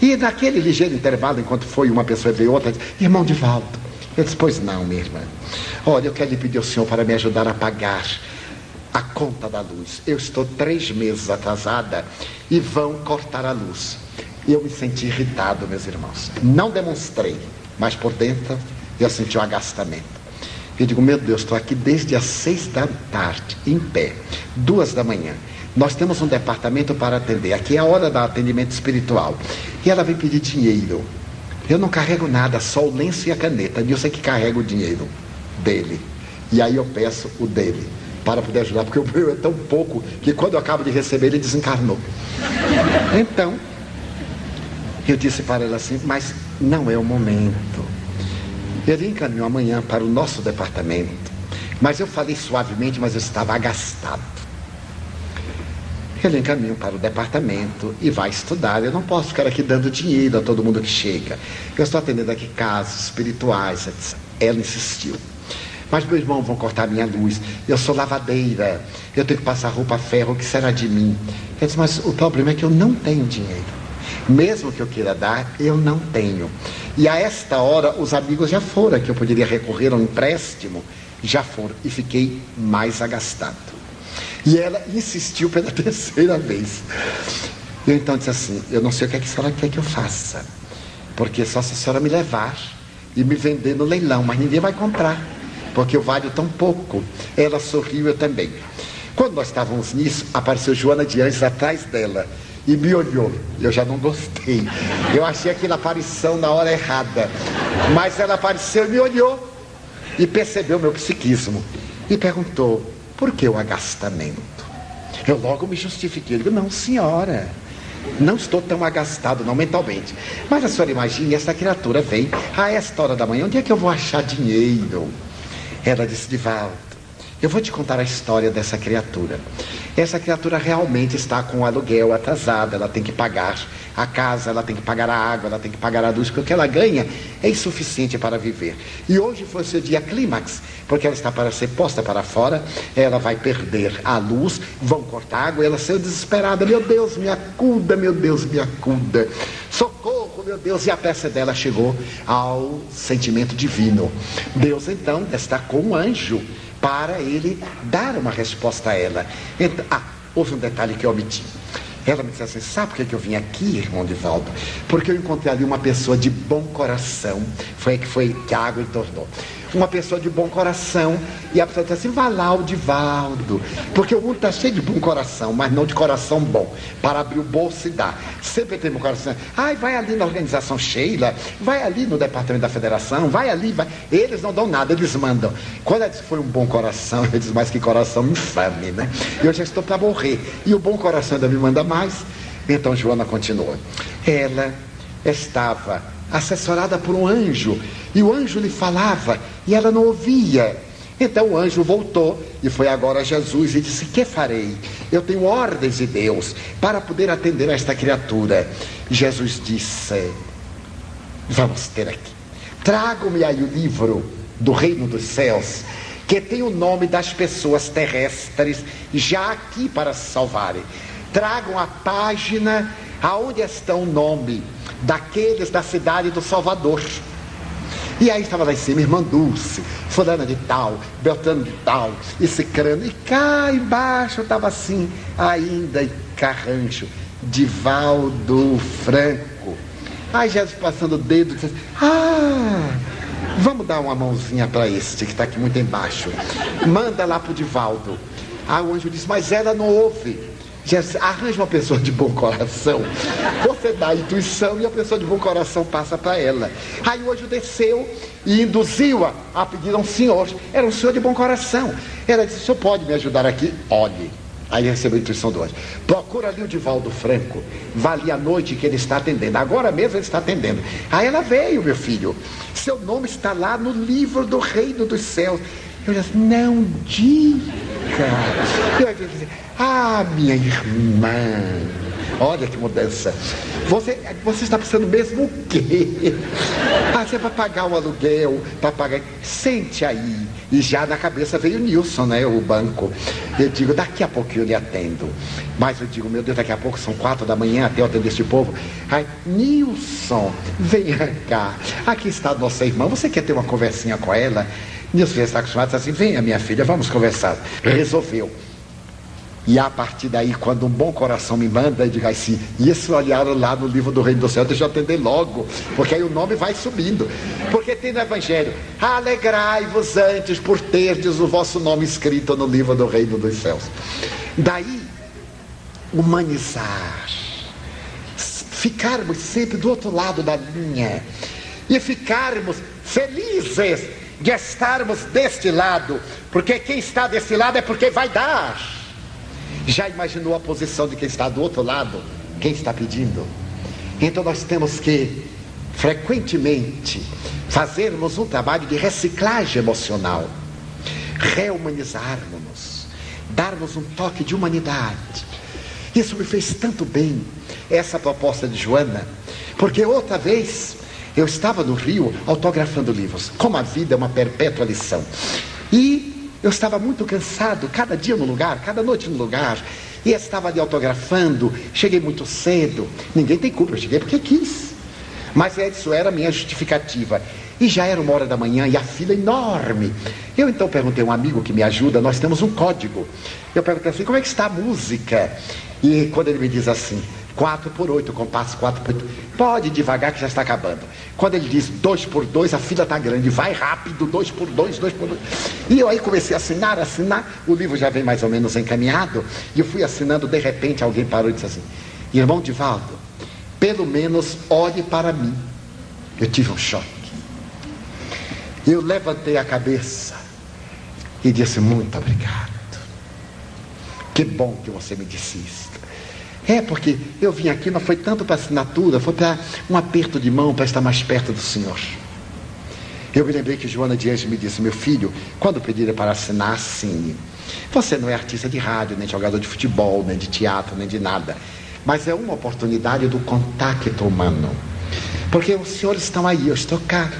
E naquele ligeiro intervalo, enquanto foi uma pessoa e veio outra, disse, irmão Divaldo. Eu disse, pois não, minha irmã. Olha, eu quero lhe pedir ao senhor para me ajudar a pagar a conta da luz. Eu estou três meses atrasada e vão cortar a luz. Eu me senti irritado, meus irmãos. Não demonstrei, mas por dentro eu senti um agastamento. Eu digo, meu Deus, estou aqui desde as seis da tarde, em pé, duas da manhã. Nós temos um departamento para atender. Aqui é a hora do atendimento espiritual. E ela vem pedir dinheiro. Eu não carrego nada, só o lenço e a caneta. Eu sei que carrego o dinheiro dele. E aí eu peço o dele para poder ajudar, porque o meu é tão pouco que quando eu acabo de receber ele desencarnou. Então, eu disse para ela assim, mas não é o momento. Ele encaminhou amanhã para o nosso departamento. Mas eu falei suavemente, mas eu estava agastado. Ele encaminhou para o departamento e vai estudar. Eu não posso ficar aqui dando dinheiro a todo mundo que chega. Eu estou atendendo aqui casos espirituais, etc. Ela insistiu. Mas meu irmão vão cortar minha luz. Eu sou lavadeira. Eu tenho que passar roupa a ferro. O que será de mim? Eu disse, mas o problema é que eu não tenho dinheiro. Mesmo que eu queira dar, eu não tenho. E a esta hora, os amigos já foram, que eu poderia recorrer a um empréstimo, já foram. E fiquei mais agastado. E ela insistiu pela <laughs> terceira vez. Eu então disse assim: Eu não sei o que, é que a senhora quer que eu faça. Porque só se a senhora me levar e me vender no leilão, mas ninguém vai comprar. Porque eu valho tão pouco. Ela sorriu, eu também. Quando nós estávamos nisso, apareceu Joana de Anjos atrás dela e me olhou. Eu já não gostei. Eu achei aquela aparição na hora errada. Mas ela apareceu e me olhou e percebeu meu psiquismo e perguntou: por que o agastamento? Eu logo me justifiquei. Eu digo: não, senhora. Não estou tão agastado, não mentalmente. Mas a senhora imagine, essa criatura vem a esta hora da manhã, onde é que eu vou achar dinheiro? Ela disse, Divaldo, eu vou te contar a história dessa criatura. Essa criatura realmente está com o aluguel atrasado, ela tem que pagar a casa, ela tem que pagar a água, ela tem que pagar a luz, porque o que ela ganha é insuficiente para viver. E hoje foi seu dia clímax, porque ela está para ser posta para fora, ela vai perder a luz, vão cortar a água, ela saiu desesperada, meu Deus, me acuda, meu Deus, me acuda. Socorro, meu Deus, e a peça dela chegou ao sentimento divino. Deus então destacou um anjo para ele dar uma resposta a ela. Então, ah, houve um detalhe que eu omiti. Ela me disse assim: Sabe por que eu vim aqui, irmão Divaldo? Porque eu encontrei ali uma pessoa de bom coração. Foi que foi que a água entornou uma pessoa de bom coração. E a pessoa diz assim: vai lá, Divaldo. Porque o mundo está cheio de bom coração, mas não de coração bom. Para abrir o bolso e dar. Sempre tem um coração. Ai, vai ali na organização Sheila, vai ali no departamento da federação, vai ali, vai. Eles não dão nada, eles mandam. Quando ela disse foi um bom coração, eu disse, mas que coração infame, né? Eu já estou para morrer. E o bom coração ainda me manda mais. Então Joana continuou. Ela estava assessorada por um anjo, e o anjo lhe falava, e ela não ouvia. Então o anjo voltou e foi agora a Jesus e disse: Que farei? Eu tenho ordens de Deus para poder atender a esta criatura. Jesus disse: Vamos ter aqui. Trago-me aí o livro do reino dos céus, que tem o nome das pessoas terrestres já aqui para se salvarem. Tragam a página aonde está o nome daqueles da cidade do Salvador. E aí estava lá em cima, irmã Dulce, fulana de tal, Beltrano de tal, e Cicrano. E cá embaixo estava assim, ainda e Carrancho, Divaldo Franco. Aí Jesus passando o dedo, disse, ah, vamos dar uma mãozinha para este que está aqui muito embaixo. Manda lá para o Divaldo. Aí o anjo disse, mas ela não ouve. Arranja uma pessoa de bom coração. Você dá a intuição e a pessoa de bom coração passa para ela. Aí o anjo desceu e induziu-a a pedir a um senhor. Era um senhor de bom coração. Ela disse: O senhor pode me ajudar aqui? Olhe. Aí recebeu a intuição do anjo. Procura ali o Divaldo Franco. Vale a noite que ele está atendendo. Agora mesmo ele está atendendo. Aí ela veio, meu filho. Seu nome está lá no livro do reino dos céus. Eu disse, não diga. Eu disse, ah, minha irmã, olha que mudança. Você, você está pensando mesmo o quê? Ah, você vai pagar o aluguel, para pagar. Sente aí. E já na cabeça veio o Nilson, né? O banco. Eu digo, daqui a pouco eu lhe atendo. Mas eu digo, meu Deus, daqui a pouco são quatro da manhã até eu atender este povo. Ai, Nilson, venha cá. Aqui está a nossa irmã. Você quer ter uma conversinha com ela? Meus filhos estão acostumados assim, venha minha filha, vamos conversar. Resolveu. E a partir daí, quando um bom coração me manda, eu digo assim, isso olharam lá no livro do Reino do Céu, deixa eu atender logo, porque aí o nome vai subindo. Porque tem no Evangelho, alegrai-vos antes por terdes o vosso nome escrito no livro do Reino dos Céus. Daí, humanizar, ficarmos sempre do outro lado da linha e ficarmos felizes de estarmos deste lado, porque quem está deste lado é porque vai dar. Já imaginou a posição de quem está do outro lado? Quem está pedindo? Então nós temos que frequentemente fazermos um trabalho de reciclagem emocional, rehumanizarmos-nos, darmos um toque de humanidade. Isso me fez tanto bem, essa proposta de Joana, porque outra vez eu estava no Rio autografando livros, como a vida é uma perpétua lição. E eu estava muito cansado, cada dia no lugar, cada noite no lugar. E estava ali autografando, cheguei muito cedo. Ninguém tem culpa, eu cheguei porque quis. Mas isso era a minha justificativa. E já era uma hora da manhã e a fila enorme. Eu então perguntei a um amigo que me ajuda, nós temos um código. Eu perguntei assim, como é que está a música? E quando ele me diz assim, 4 por 8, compasso 4 por 8. Pode devagar que já está acabando. Quando ele diz 2 por 2, a fila está grande. Vai rápido, 2 por 2, 2 por 2. E eu aí comecei a assinar, assinar. O livro já vem mais ou menos encaminhado. E eu fui assinando, de repente alguém parou e disse assim: Irmão Divaldo, pelo menos olhe para mim. Eu tive um choque. Eu levantei a cabeça e disse: Muito obrigado. Que bom que você me disse isso. É, porque eu vim aqui, não foi tanto para assinatura, foi para um aperto de mão para estar mais perto do Senhor. Eu me lembrei que Joana Dias me disse, meu filho, quando pedirem para assinar, assine. Você não é artista de rádio, nem jogador de futebol, nem de teatro, nem de nada. Mas é uma oportunidade do contato humano. Porque os senhores estão aí, eu estou cá.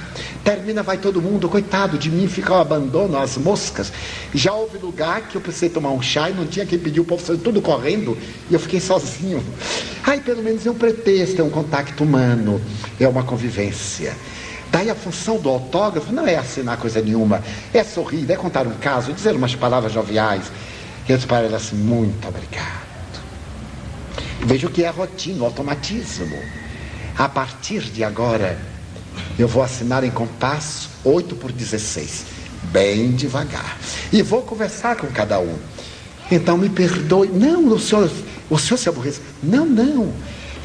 Termina, vai todo mundo, coitado de mim, fica o abandono, as moscas. Já houve lugar que eu precisei tomar um chá e não tinha quem pedir, o povo saiu tudo correndo e eu fiquei sozinho. Aí pelo menos é um pretexto, é um contato humano, é uma convivência. Daí a função do autógrafo não é assinar coisa nenhuma, é sorrir, é contar um caso, dizer umas palavras joviais. E eu disse para ela assim, muito obrigado. Veja o que é rotina, automatismo. A partir de agora, eu vou assinar em compasso 8 por 16, bem devagar. E vou conversar com cada um. Então me perdoe. Não, o senhor, o senhor se aborrece. Não, não.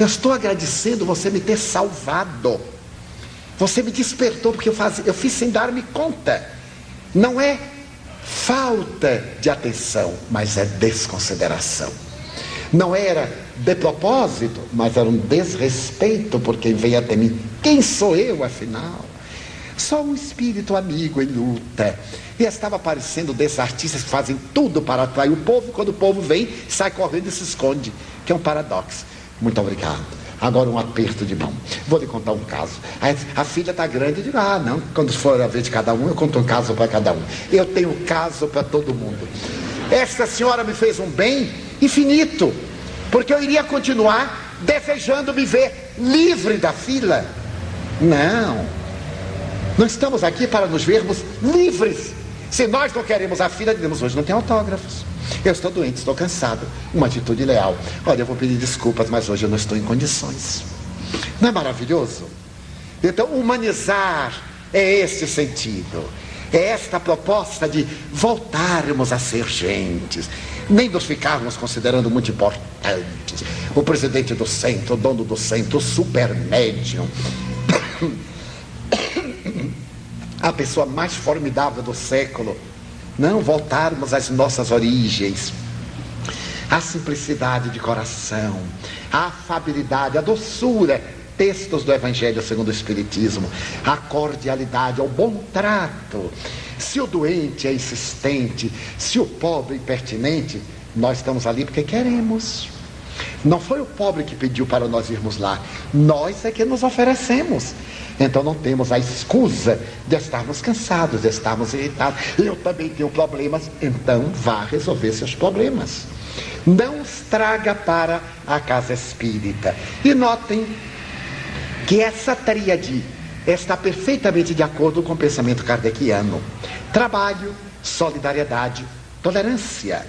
Eu estou agradecendo você me ter salvado. Você me despertou porque eu, faz, eu fiz sem dar-me conta. Não é falta de atenção, mas é desconsideração. Não era de propósito, mas era um desrespeito por quem veio até mim. Quem sou eu, afinal? Só um espírito amigo em luta. E estava aparecendo desses artistas que fazem tudo para atrair o povo, e quando o povo vem, sai correndo e se esconde, que é um paradoxo. Muito obrigado. Agora um aperto de mão. Vou lhe contar um caso. A, a filha está grande, eu digo, ah, não, quando for a vez de cada um, eu conto um caso para cada um. Eu tenho caso para todo mundo. Esta senhora me fez um bem infinito, porque eu iria continuar desejando me ver livre da fila. Não. Não estamos aqui para nos vermos livres. Se nós não queremos a fila, dizemos hoje não tem autógrafos. Eu estou doente, estou cansado. Uma atitude leal. Olha, eu vou pedir desculpas, mas hoje eu não estou em condições. Não é maravilhoso? Então, humanizar é este sentido. É esta proposta de voltarmos a ser gentes, nem nos ficarmos considerando muito importantes. O presidente do centro, o dono do centro, o supermédium, a pessoa mais formidável do século, não voltarmos às nossas origens. A simplicidade de coração, a afabilidade, a doçura, textos do Evangelho segundo o Espiritismo, a cordialidade, o bom trato. Se o doente é insistente, se o pobre é impertinente, nós estamos ali porque queremos. Não foi o pobre que pediu para nós irmos lá, nós é que nos oferecemos. Então não temos a excusa de estarmos cansados, de estarmos irritados. Eu também tenho problemas, então vá resolver seus problemas. Não os traga para a casa espírita. E notem que essa tríade está perfeitamente de acordo com o pensamento kardeciano. Trabalho, solidariedade, tolerância.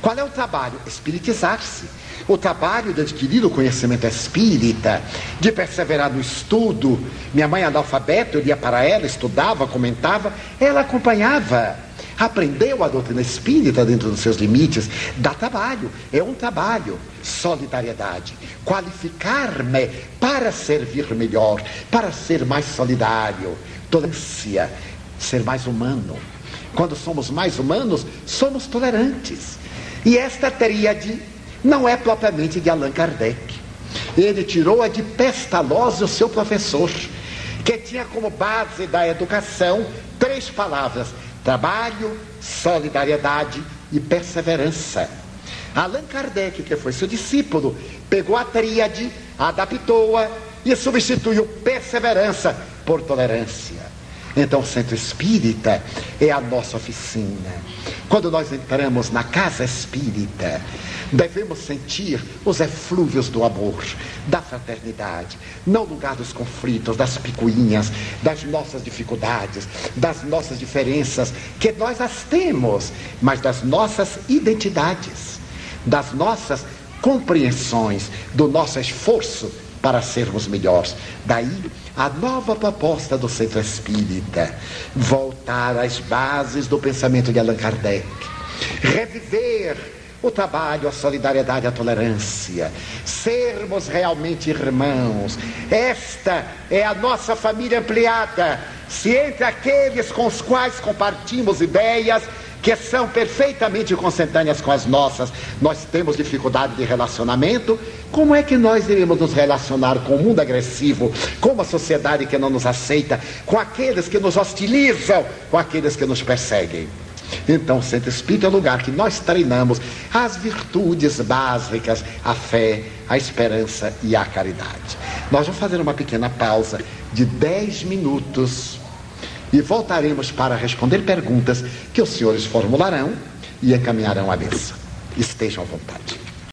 Qual é o trabalho? Espiritizar-se o trabalho de adquirir o conhecimento espírita, de perseverar no estudo. Minha mãe analfabeta, eu ia para ela, estudava, comentava, ela acompanhava. Aprendeu a doutrina espírita dentro dos seus limites, dá trabalho, é um trabalho. Solidariedade, qualificar-me para servir melhor, para ser mais solidário. Tolerância, ser mais humano. Quando somos mais humanos, somos tolerantes. E esta tríade não é propriamente de Allan Kardec. Ele tirou a de Pestalozzi, o seu professor, que tinha como base da educação três palavras: trabalho, solidariedade e perseverança. Allan Kardec, que foi seu discípulo, pegou a tríade, adaptou-a e substituiu perseverança por tolerância. Então, o centro espírita é a nossa oficina. Quando nós entramos na casa espírita, devemos sentir os eflúvios do amor, da fraternidade, não lugar dos conflitos, das picuinhas, das nossas dificuldades, das nossas diferenças, que nós as temos, mas das nossas identidades, das nossas compreensões, do nosso esforço para sermos melhores. Daí a nova proposta do centro espírita, voltar às bases do pensamento de Allan Kardec, reviver o trabalho, a solidariedade, a tolerância, sermos realmente irmãos. Esta é a nossa família ampliada. Se entre aqueles com os quais compartimos ideias, que são perfeitamente consentâneas com as nossas, nós temos dificuldade de relacionamento, como é que nós iremos nos relacionar com o mundo agressivo, com uma sociedade que não nos aceita, com aqueles que nos hostilizam, com aqueles que nos perseguem? Então, o centro espírita é o lugar que nós treinamos as virtudes básicas, a fé, a esperança e a caridade. Nós vamos fazer uma pequena pausa de 10 minutos e voltaremos para responder perguntas que os senhores formularão e encaminharão à mesa. Estejam à vontade.